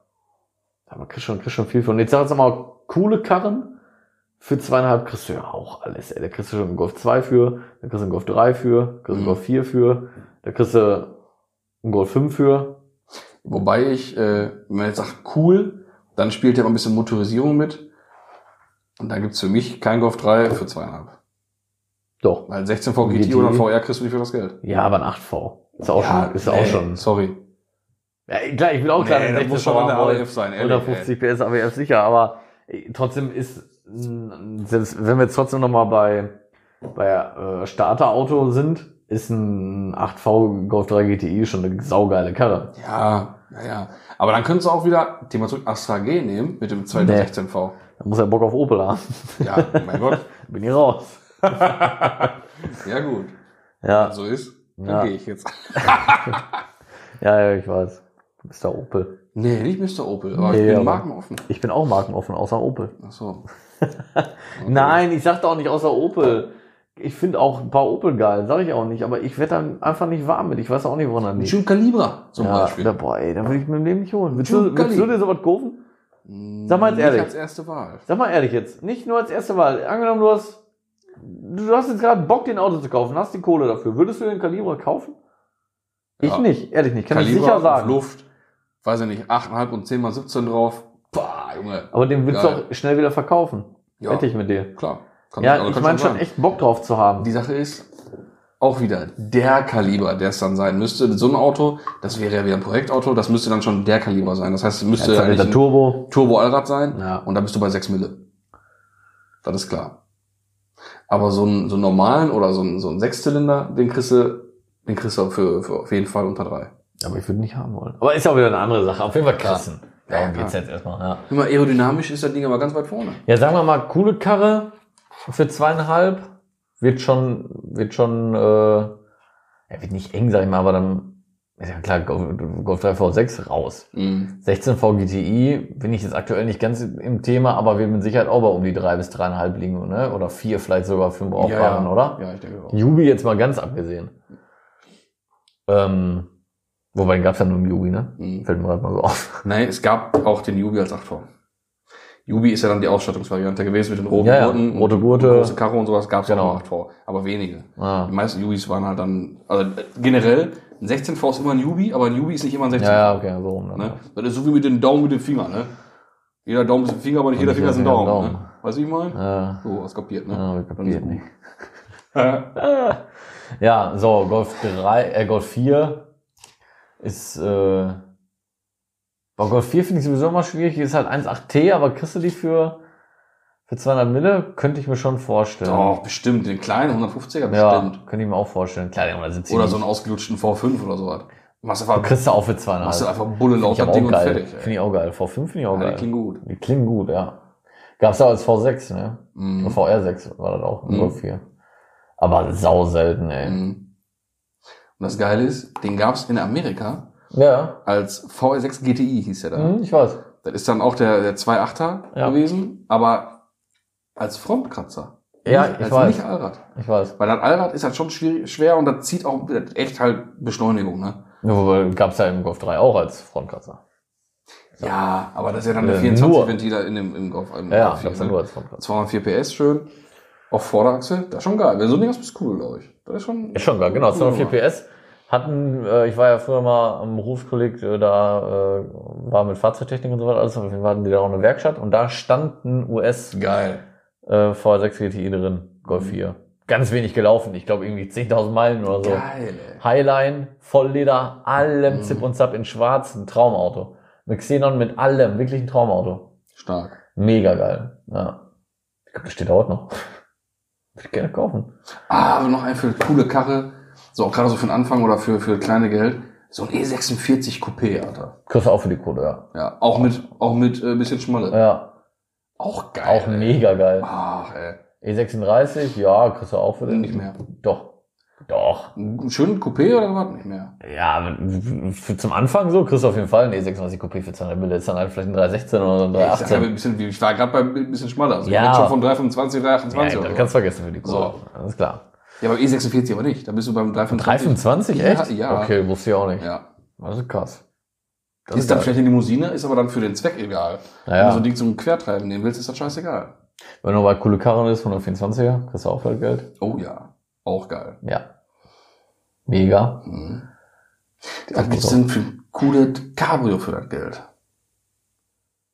Aber kriegst schon, kriegst schon viel von. Jetzt sag jetzt mal, coole Karren. Für zweieinhalb kriegst du ja auch alles, ey. Da kriegst du schon einen Golf 2 für, da kriegst du einen Golf 3 für, kriegst du einen Mhm. Golf 4 für, da kriegst du einen Golf 5 für. Wobei ich, äh, wenn man jetzt sagt cool, dann spielt ja mal ein bisschen Motorisierung mit. Und da gibt's für mich kein Golf 3 für zweieinhalb. Doch. Weil 16 V GT GT. oder VR kriegst du nicht für das Geld. Ja, aber ein 8V. Ist auch schon, ist auch nee, schon. Sorry. Ja, klar, ich will auch klar, Nee, das 16 muss schon an der. AWF sein, ehrlich, 150 PS AWF sicher, aber trotzdem ist, selbst wenn wir jetzt trotzdem nochmal bei, bei äh, Starterauto sind, ist ein 8V Golf 3 GTI schon eine saugeile Karre. Ja, ja, ja. Aber dann könntest du auch wieder, Thema zurück, Astra G nehmen mit dem 216V. Da muss er Bock auf Opel haben. Ja, mein Gott. Bin ich raus. Ja, gut. Ja, So ist. Dann Ja. gehe ich jetzt. ja, ja, ich weiß. Der Opel. Nee, nicht Mr. Opel, aber Nee, ich bin aber- markenoffen. Ich bin auch markenoffen, außer Opel. Ach so. Nein, ich sagte auch nicht außer Opel. Ich finde auch ein paar Opel geil, sage ich auch nicht, aber ich werde dann einfach nicht warm mit. Ich weiß auch nicht, woran das Ein liegt. June Calibra zum ja, Beispiel. Da, boah, ey, da würde ich mir im Leben nicht holen. Willst du, willst du dir sowas kaufen? Mm, Sag mal jetzt nicht ehrlich. als erste Wahl. Sag mal ehrlich jetzt, nicht nur als erste Wahl. Angenommen, du hast, du hast jetzt gerade Bock, den Auto zu kaufen, hast die Kohle dafür. Würdest du den Calibra kaufen? Ich Ja. nicht, ehrlich nicht. Kann ich Calibra sicher auf sagen. Luft, weiß ich nicht, 8,5 und 10 mal 17 drauf. Pah, Junge. Aber den willst Geil. du auch schnell wieder verkaufen. Ja, Wette ich mit dir. klar. Kann Ja, ich kann meine schon echt Bock drauf zu haben. Die Sache ist, auch wieder der Kaliber, der es dann sein müsste. So ein Auto, das wäre ja wieder ein Projektauto, das müsste dann schon der Kaliber sein. Das heißt, es müsste Jetzt eigentlich ein Turbo. Turbo-Allrad sein Ja. und da bist du bei 6 Mille. Das ist klar. Aber so einen, so einen normalen oder so einen, so einen Sechszylinder, den kriegst du, den kriegst du für, für auf jeden Fall unter drei. Aber ich würde nicht haben wollen. Aber ist ja auch wieder eine andere Sache. Auf jeden Fall krassen. Ja, Darum klar. geht's jetzt erstmal. Ja. Immer aerodynamisch ist das Ding aber ganz weit vorne. ja, sagen wir mal, coole Karre für zweieinhalb. Wird schon, wird schon, äh, ja, wird nicht eng, sag ich mal, aber dann ist ja klar, Golf, Golf 3 V6 raus. Mhm. 16 V GTI bin ich jetzt aktuell nicht ganz im Thema, aber wird mit Sicherheit auch bei um die drei bis dreieinhalb liegen, ne? Oder vier vielleicht sogar für einen brauchbaren, oder? Ja, ich denke auch. Jubi jetzt mal ganz abgesehen. Ähm, wobei den gab's ja nur im Jubi, ne? Mhm. Fällt mir gerade mal so auf. Nein, es gab auch den Jubi als 8V. Jubi ist ja dann die Ausstattungsvariante gewesen mit den roten Ja, ja, Gurten. rote und Gurte. Große Karre und sowas gab's Genau. auch 8V. Aber wenige. Ah. Die meisten Jubis waren halt dann, also äh, generell, ein 16V ist immer ein Jubi, aber ein Jubi ist nicht immer ein 16V. Ja, ja, okay, so rum dann. Ne? Das ist so wie mit dem Daumen mit dem Finger, ne? Jeder Daumen ist ein Finger, aber nicht Und jeder Finger ist ein Daumen. Ein Ne? Weißt du, wie ich meine? Ja, So, hast kapiert, ne? ja, kapiert nicht. Ja, so, Golf 3, äh, Golf 4 ist, äh, bei Golf 4 finde ich sowieso immer schwierig, die ist halt 1.8T, aber kriegst du die für, für 200 Mille? Könnte ich mir schon vorstellen. Doch, bestimmt. Den kleinen 150er ja, bestimmt. könnte ich mir auch vorstellen. Klar, der 170. Oder so einen ausgelutschten V5 oder sowas. Machst einfach, kriegst du auch für 200. machst du einfach Bulle Finde laut ich aber das Ding auch und geil. fertig. Finde ich auch geil. V5 finde ich auch Ja, die geil. klingt gut. Die klingen gut, ja. Gab's da als V6, ne? Mhm. VR6 war das auch, Mhm. Golf 4. Aber sau selten, ey. Mhm. Und das Geile ist, den gab's in Amerika Ja, als VR6 GTI, hieß der da. mhm, ich weiß. Das ist dann auch der, der 2.8er Ja. gewesen, aber als Frontkratzer. Ja, nicht, ich als weiß. nicht Allrad. Ich weiß. Weil das Allrad ist halt schon schwierig, schwer und das zieht auch echt halt Beschleunigung, ne? Ja, wobei gab's ja im Golf 3 auch als Frontkratzer. Ja, aber das ist ja dann der Äh, 24 nur. Ventiler in dem, im Golf. Im Ja, ja, Golf gab's ja ne? nur als Frontkratzer. 204 PS schön. Auf Vorderachse, das ist schon geil. Wenn so ein Ding hast, bist cool, glaube ich. Das ist schon. Ist schon geil, genau. cool 204 gemacht. PS. Hatten, äh, ich war ja früher mal am Berufskolleg, äh, da äh, war mit Fahrzeugtechnik und so weiter alles, auf jeden Fall hatten die da auch eine Werkstatt und da stand ein US Geil. äh, V6 GTI drin, Golf 4. Ganz wenig gelaufen, ich glaube irgendwie 10.000 Meilen oder so. Geil, ey. Highline, Vollleder, allem Mhm. Zip und Zap in schwarz, ein Traumauto. Mit Xenon mit allem, wirklich ein Traumauto. Stark. Mega geil. Ja. Ich glaube, das steht da heute noch. Würde ich gerne kaufen. Ah, aber noch ein für coole Karre. So, auch gerade so für den Anfang oder für, für kleine Geld. So ein E46 Coupé, Alter. Kriegst du auch für die Kohle, ja. Ja, auch mit, auch mit äh, bisschen Schmalle. Ja, Auch geil. auch ey. mega geil. Ach, ey. E36, ja, kriegst du auch für den. Nicht mehr. Doch. Doch. Einen schönen Coupé oder was? Nicht mehr. Ja, für, zum Anfang so kriegst du auf jeden Fall ein E26 Coupé für 200 Mille. Ist dann halt vielleicht ein 316 oder ein Ich, sag, ja, 318. ein bisschen, ich war gerade bei ein bisschen schmaler. Also Ja. ich bin schon von 325, 328 Ja, dann so. kannst du vergessen für die Kohle. So. Alles klar. Ja, beim E46 aber nicht. Da bist du beim 325. 325, Ja, echt? ja. Okay, wusste ich auch nicht. Ja. Das ist krass. Das Ist dann geil. vielleicht eine Limousine, ist aber dann für den Zweck egal. Wenn Naja. du so ein Ding zum Quertreiben nehmen willst, ist das scheißegal. Wenn du bei coole Karren ist, 124er, kriegst du auch viel Geld. Oh ja. Auch geil. Ja. Mega. Mhm. Was gibt's denn für ein cooles Cabrio für das Geld?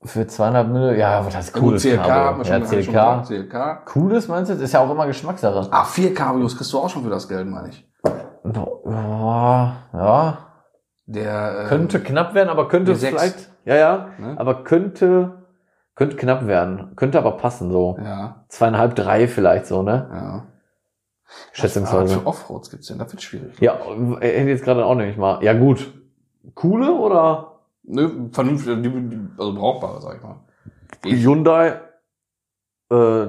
Für 200 Mille, ja, was heißt Gut, cooles CLK, Cabrio? Ja, CLK. CLK. Cooles meinst du? Das ist ja auch immer Geschmackssache. Ah, vier Cabrios kriegst du auch schon für das Geld, meine ich. Ja, ja. Der, äh, Könnte knapp werden, aber könnte sechs. vielleicht, ja, ja, Ne? aber könnte, könnte knapp werden. Könnte aber passen, so. Ja, Zweieinhalb, drei vielleicht so, ne? ja. Schätzungsweise. Was für Offroads gibt's denn? Das wird schwierig. Ja, hätte jetzt gerade auch nämlich mal. Ja, gut. Coole oder Ne, vernünftig, die- die- also brauchbare, sag ich mal. Ich- Hyundai, äh,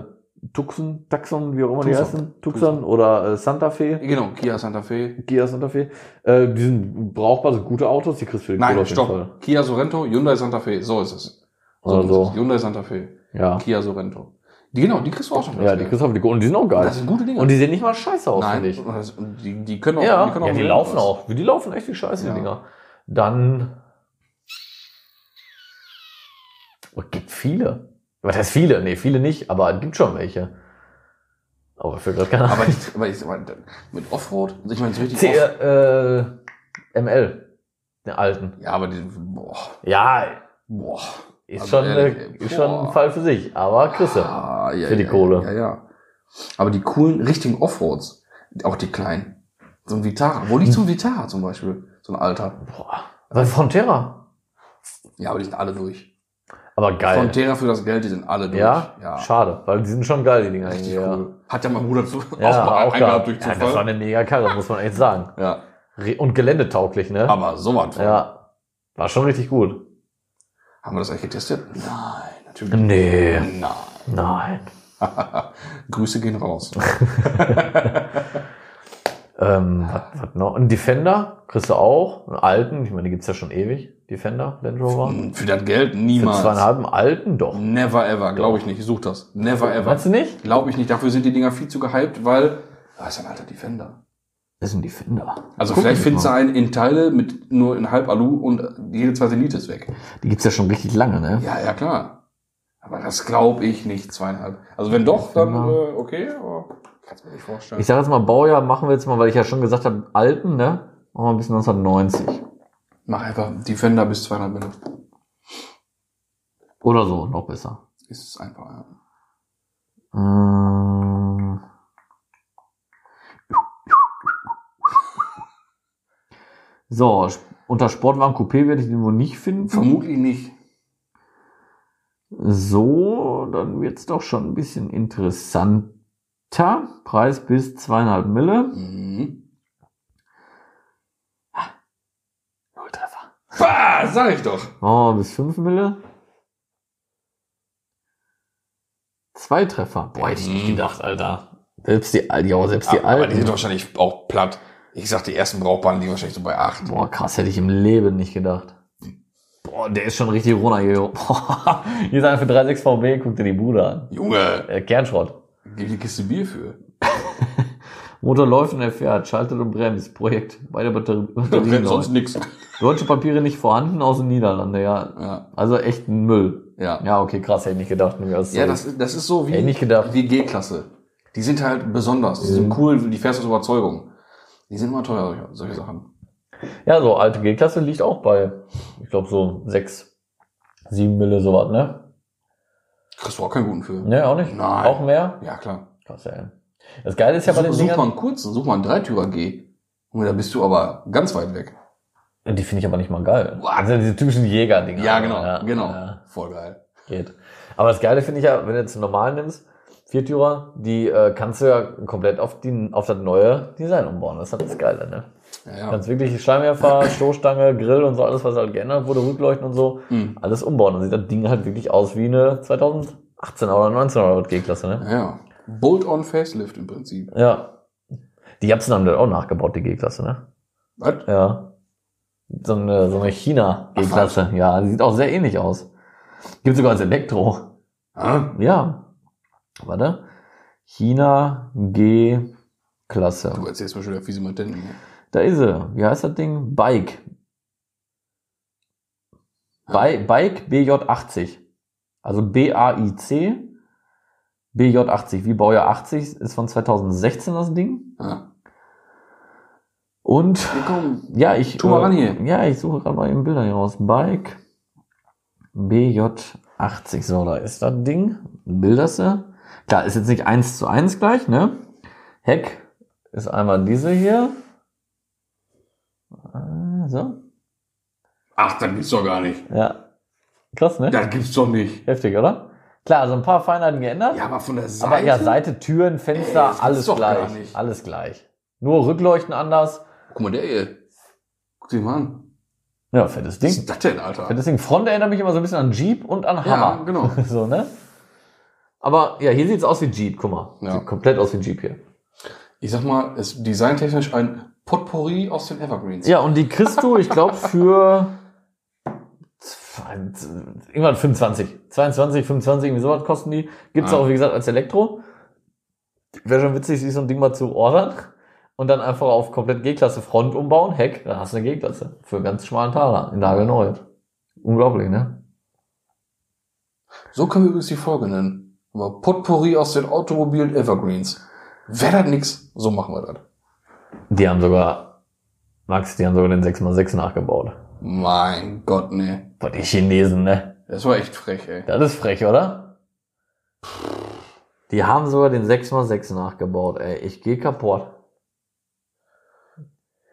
Tucson, Taxon, wie auch immer die Tucson. heißen, Tucson oder äh, Santa Fe, Genau, Kia Santa Fe. Kia Santa Fe, äh, die sind brauchbar, sind gute Autos, die kriegst du für die Kohle Nein, stopp. Kia Sorento, Hyundai Santa Fe. So ist es. So Oder ist es. Hyundai Santa Fe. Ja. Kia Sorento. Die, genau, die kriegst du auch schon. Ja, die kriegst du auf die und die sind auch geil. Das sind gute Dinge. Und die sehen nicht mal scheiße aus, Nein, finde ich. die, die können auch, Ja, die können ja, die laufen was. auch. Die laufen echt wie scheiße, Ja. die Dinger. Dann. Oh, gibt viele. Was heißt viele? Nee, viele nicht, aber es gibt schon welche. Aber für gerade keine Aber, ich, aber ich, aber mit Offroad, also ich meine, so richtig C, äh, ML. Den alten. Ja, aber die, boah, Ja, boah. ist Also schon, ehrlich, ist schon ein. Fall für sich. Aber Chrisse. Ah, ja, Für die ja, Kohle. Ja, ja. Aber die coolen, richtigen Offroads, auch die kleinen. So ein Vitara. Wo liegt so ein Vitara zum Beispiel? So ein alter. Boah. Was Frontera? Ja, aber die sind alle durch. Aber geil. Frontera für das Geld, die sind alle durch. Ja? ja. Schade, weil die sind schon geil, die Dinger. Richtig ja. cool. Hat ja mein Bruder zu, Ja, auch mal auch eingehabt durch Ja, das war Zufall. eine mega Karre, muss man echt sagen. Ja, Und geländetauglich, ne? aber so was von. Ja. War schon richtig gut. Haben wir das eigentlich getestet? Nein, natürlich. Nee. Nein. Nein. Grüße gehen raus. Ähm, was, was noch? Ein Defender kriegst du auch. Einen alten, ich meine, die gibt's ja schon ewig. Defender, Land Rover. Für das Geld Für niemals. zweieinhalb einen alten, doch. Never ever, glaube ich nicht. Ich such das. Never ever. Meinst du nicht? Glaube ich nicht. Dafür sind die Dinger viel zu gehypt, weil das ist ein alter Defender. Das ist ein Defender. Also Guck vielleicht ich findest du einen in Teile mit nur in halb Alu und jede zweite Niete ist weg. Die gibt's ja schon richtig lange, ne? Ja, ja, klar. Aber das glaube ich nicht, zweieinhalb. Also wenn doch, dann äh, okay, aber kannst mir nicht vorstellen. Ich sage jetzt mal, Baujahr machen wir jetzt mal, weil ich ja schon gesagt habe, alten, ne? Machen wir ein bisschen 1990. Mach einfach Defender bis 200 Minuten. Oder so, noch besser. Ist es einfach, ja. Ähm. So, unter Sportwagen Coupé werde ich den wohl nicht finden. Vermutlich nicht. So, dann wird's doch schon ein bisschen interessanter. Preis bis zweieinhalb Mille. Mhm. Bah, sag ich doch. Oh, bis fünf Mille. Zwei Treffer. Boah, hätte ich nicht gedacht, Alter. Selbst die, ja, selbst die aber, aber die sind alten. wahrscheinlich auch platt. Ich sag, die ersten brauchbaren liegen wahrscheinlich so bei 8. Boah, krass, hätte ich im Leben nicht gedacht. Boah, der ist schon richtig runter hier. Boah, hier ist einer für 3,6 VB, guck dir die Bude an. Junge, Äh, Kernschrott. gib die Kiste Bier für. Motor läuft und er fährt, schaltet und bremst. Projekt. Beide Batterie- Batterien Wenn neu. sonst nix. Deutsche Papiere nicht vorhanden, aus den Niederlande, ja. Ja, Also echt ein Müll. ja. Ja, okay, krass, hätte ich nicht gedacht. Nee, das ist Ja, so- das, das ist so wie, Hätte nicht gedacht. wie G-Klasse. Die sind halt besonders. Die sind cool, die fährst aus Überzeugung. Die sind immer teuer, solche- solche Sachen. Ja, so alte G-Klasse liegt auch bei, ich glaube, so sechs, sieben Mille, sowas, ne? Kriegst du auch keinen guten für. Ne, auch nicht? Nein. Auch mehr? Ja, klar. Krass, ey. Das Geile ist ja bei den such mal Dingern, einen kurzen, such mal einen Dreitürer G. Und da bist du aber ganz weit weg. die finde ich aber nicht mal geil. What? Sind ja diese typischen Jäger-Dinger. Ja, genau, Ja, genau. Ja, Voll geil. geht. Aber das Geile finde ich ja, wenn du jetzt einen normalen nimmst, Viertürer, die äh, kannst du ja komplett auf, die, auf das neue Design umbauen. Das ist halt das Geile, ne? Ja, Du ja. kannst wirklich Scheinwerfer, Stoßstange, Grill und so alles, was halt geändert wurde, Rückleuchten und so, Hm. alles umbauen. Dann sieht das Ding halt wirklich aus wie eine 2018 oder 19 oder was G-Klasse, ne? Ja. Bolt-on Facelift im Prinzip. Ja. Die Japsen haben das auch nachgebaut, die G-Klasse, ne? Was? Ja. So eine, so eine China-G-Klasse. Ja, die sieht auch sehr ähnlich aus. Gibt sogar als Elektro. Ah, Ja. Warte. China G-Klasse. du erzählst mir schon wieder, wie sie mal denken. Da ist sie. Wie heißt das Ding? Bike. Bi Bike BJ80. Also B-A-I-C. BJ80, wie Baujahr 80, ist von 2016 das Ding. Ah. Und ja, ich. Tu mal ran hier. Ja, ich suche gerade mal eben Bilder hier raus. Bike BJ80. So, da ist das Ding. Bilderste. Klar, ist jetzt nicht eins zu eins gleich, ne? Heck ist einmal diese hier. Äh, So. Ach, das gibt's doch gar nicht. Ja. Krass, ne? Das gibt's doch nicht. Heftig, oder? Klar, also ein paar Feinheiten geändert. Ja, aber von der Seite. aber ja, Seite, Türen, Fenster, Ey, alles gleich. Alles gleich. Nur Rückleuchten anders. Guck mal, der hier. Guck dir mal an. Ja, fettes Was Ding. ist das denn, Alter? Fettes Ding. Front erinnert mich immer so ein bisschen an Jeep und an Hammer. Ja, genau. so, ne? Aber ja, hier sieht's aus wie Jeep, guck mal. Ja. Sieht komplett aus wie Jeep hier. Ich sag mal, es ist designtechnisch ein Potpourri aus den Evergreens. Ja, und die kriegst du, ich glaube, für irgendwann 25, 22, 25, irgendwie sowas kosten die. Gibt's Ah. auch, wie gesagt, als Elektro. Wäre schon witzig, sich so ein Ding mal zu ordern und dann einfach auf komplett G-Klasse Front umbauen, Heck, dann hast du eine G-Klasse. Für einen ganz schmalen Taler, in nagelneu. Unglaublich, ne? So können wir übrigens die Folge nennen. Aber Potpourri aus den Automobilen Evergreens. Wäre das nix, so machen wir das. Die haben sogar, Max, die haben sogar den 6x6 nachgebaut. Mein Gott, nee. Boah, die Chinesen, ne? Das war echt frech, ey. Das ist frech, oder? Die haben sogar den 6x6 nachgebaut, ey. Ich gehe kaputt.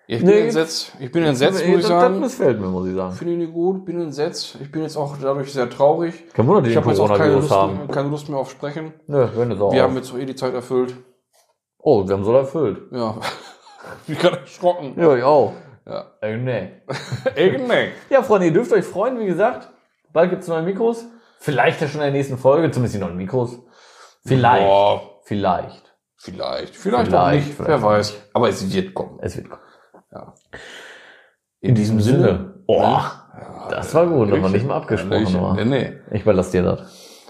Ich bin Nee, entsetzt. Ich bin entsetzt, Ey, muss ich sagen. Das missfällt mir, muss ich sagen. Finde ich nicht gut, bin entsetzt. Ich bin jetzt auch dadurch sehr traurig. Kein Wunder, die Ich habe jetzt auch keine Lust, haben. keine Lust mehr auf Sprechen. Nö, wenn das auch. Wir haben jetzt eh die Zeit erfüllt. oh, wir haben so erfüllt. Ja. ich bin gerade erschrocken. Ja, ich auch. Ja. Ey, nee. Irgendwie. Ja, Freunde, ihr dürft euch freuen, wie gesagt. Bald gibt's neue Mikros. Vielleicht ja schon in der nächsten Folge, zumindest die neuen Mikros. Vielleicht. Boah, Vielleicht. vielleicht. Vielleicht, auch nicht. vielleicht Wer weiß. Aber es wird kommen. Es wird kommen. In, diesem Sinne. Oh, Ja, das war gut, aber nicht mal abgesprochen. Hallöchen. Aber. Nee, nee. Ich überlasse dir das.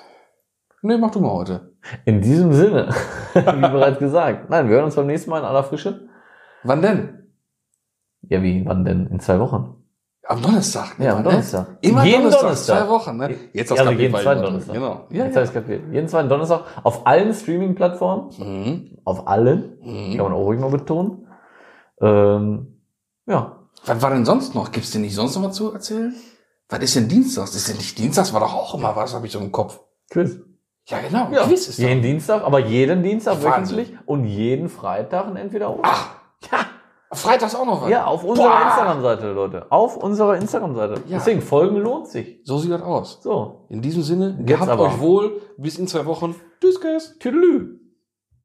Nee, mach du mal heute. In diesem Sinne, wie bereits gesagt. Nein, wir hören uns beim nächsten Mal in aller Frische. Wann denn? Ja, wie, wann denn? In zwei Wochen. Am Donnerstag. Ja, am ne? Donnerstag. Immer Jeden Donnerstag, Donnerstag. Zwei Wochen, ne? Jetzt Ja, das also jeden zweiten. Donnerstag. Genau. Ja, Jetzt ja. habe ich kapiert. Jeden zweiten Donnerstag auf allen Streaming-Plattformen. Mhm. Auf allen. Mhm. Kann man auch ruhig mal betonen. Ähm, ja. Was war denn sonst noch? Gibt's denn nicht sonst noch was zu erzählen? Was ist denn Dienstags? Ist denn nicht Dienstags? War doch auch immer was, habe ich so im Kopf. Quiz. Ja, genau. Ja, Quiz ist jeden. Dienstag, aber jeden Dienstag Wahnsinn. wöchentlich und jeden Freitag entweder oder. Ach, ja. Freitags auch noch was. Ja, auf unserer. Instagram-Seite, Leute. Auf unserer Instagram-Seite. Ja. Deswegen, Folgen lohnt sich. So sieht das aus. So. In diesem Sinne, Jetzt gehabt aber. euch wohl. Bis in zwei Wochen. Tschüss, Guys. Tüdelü.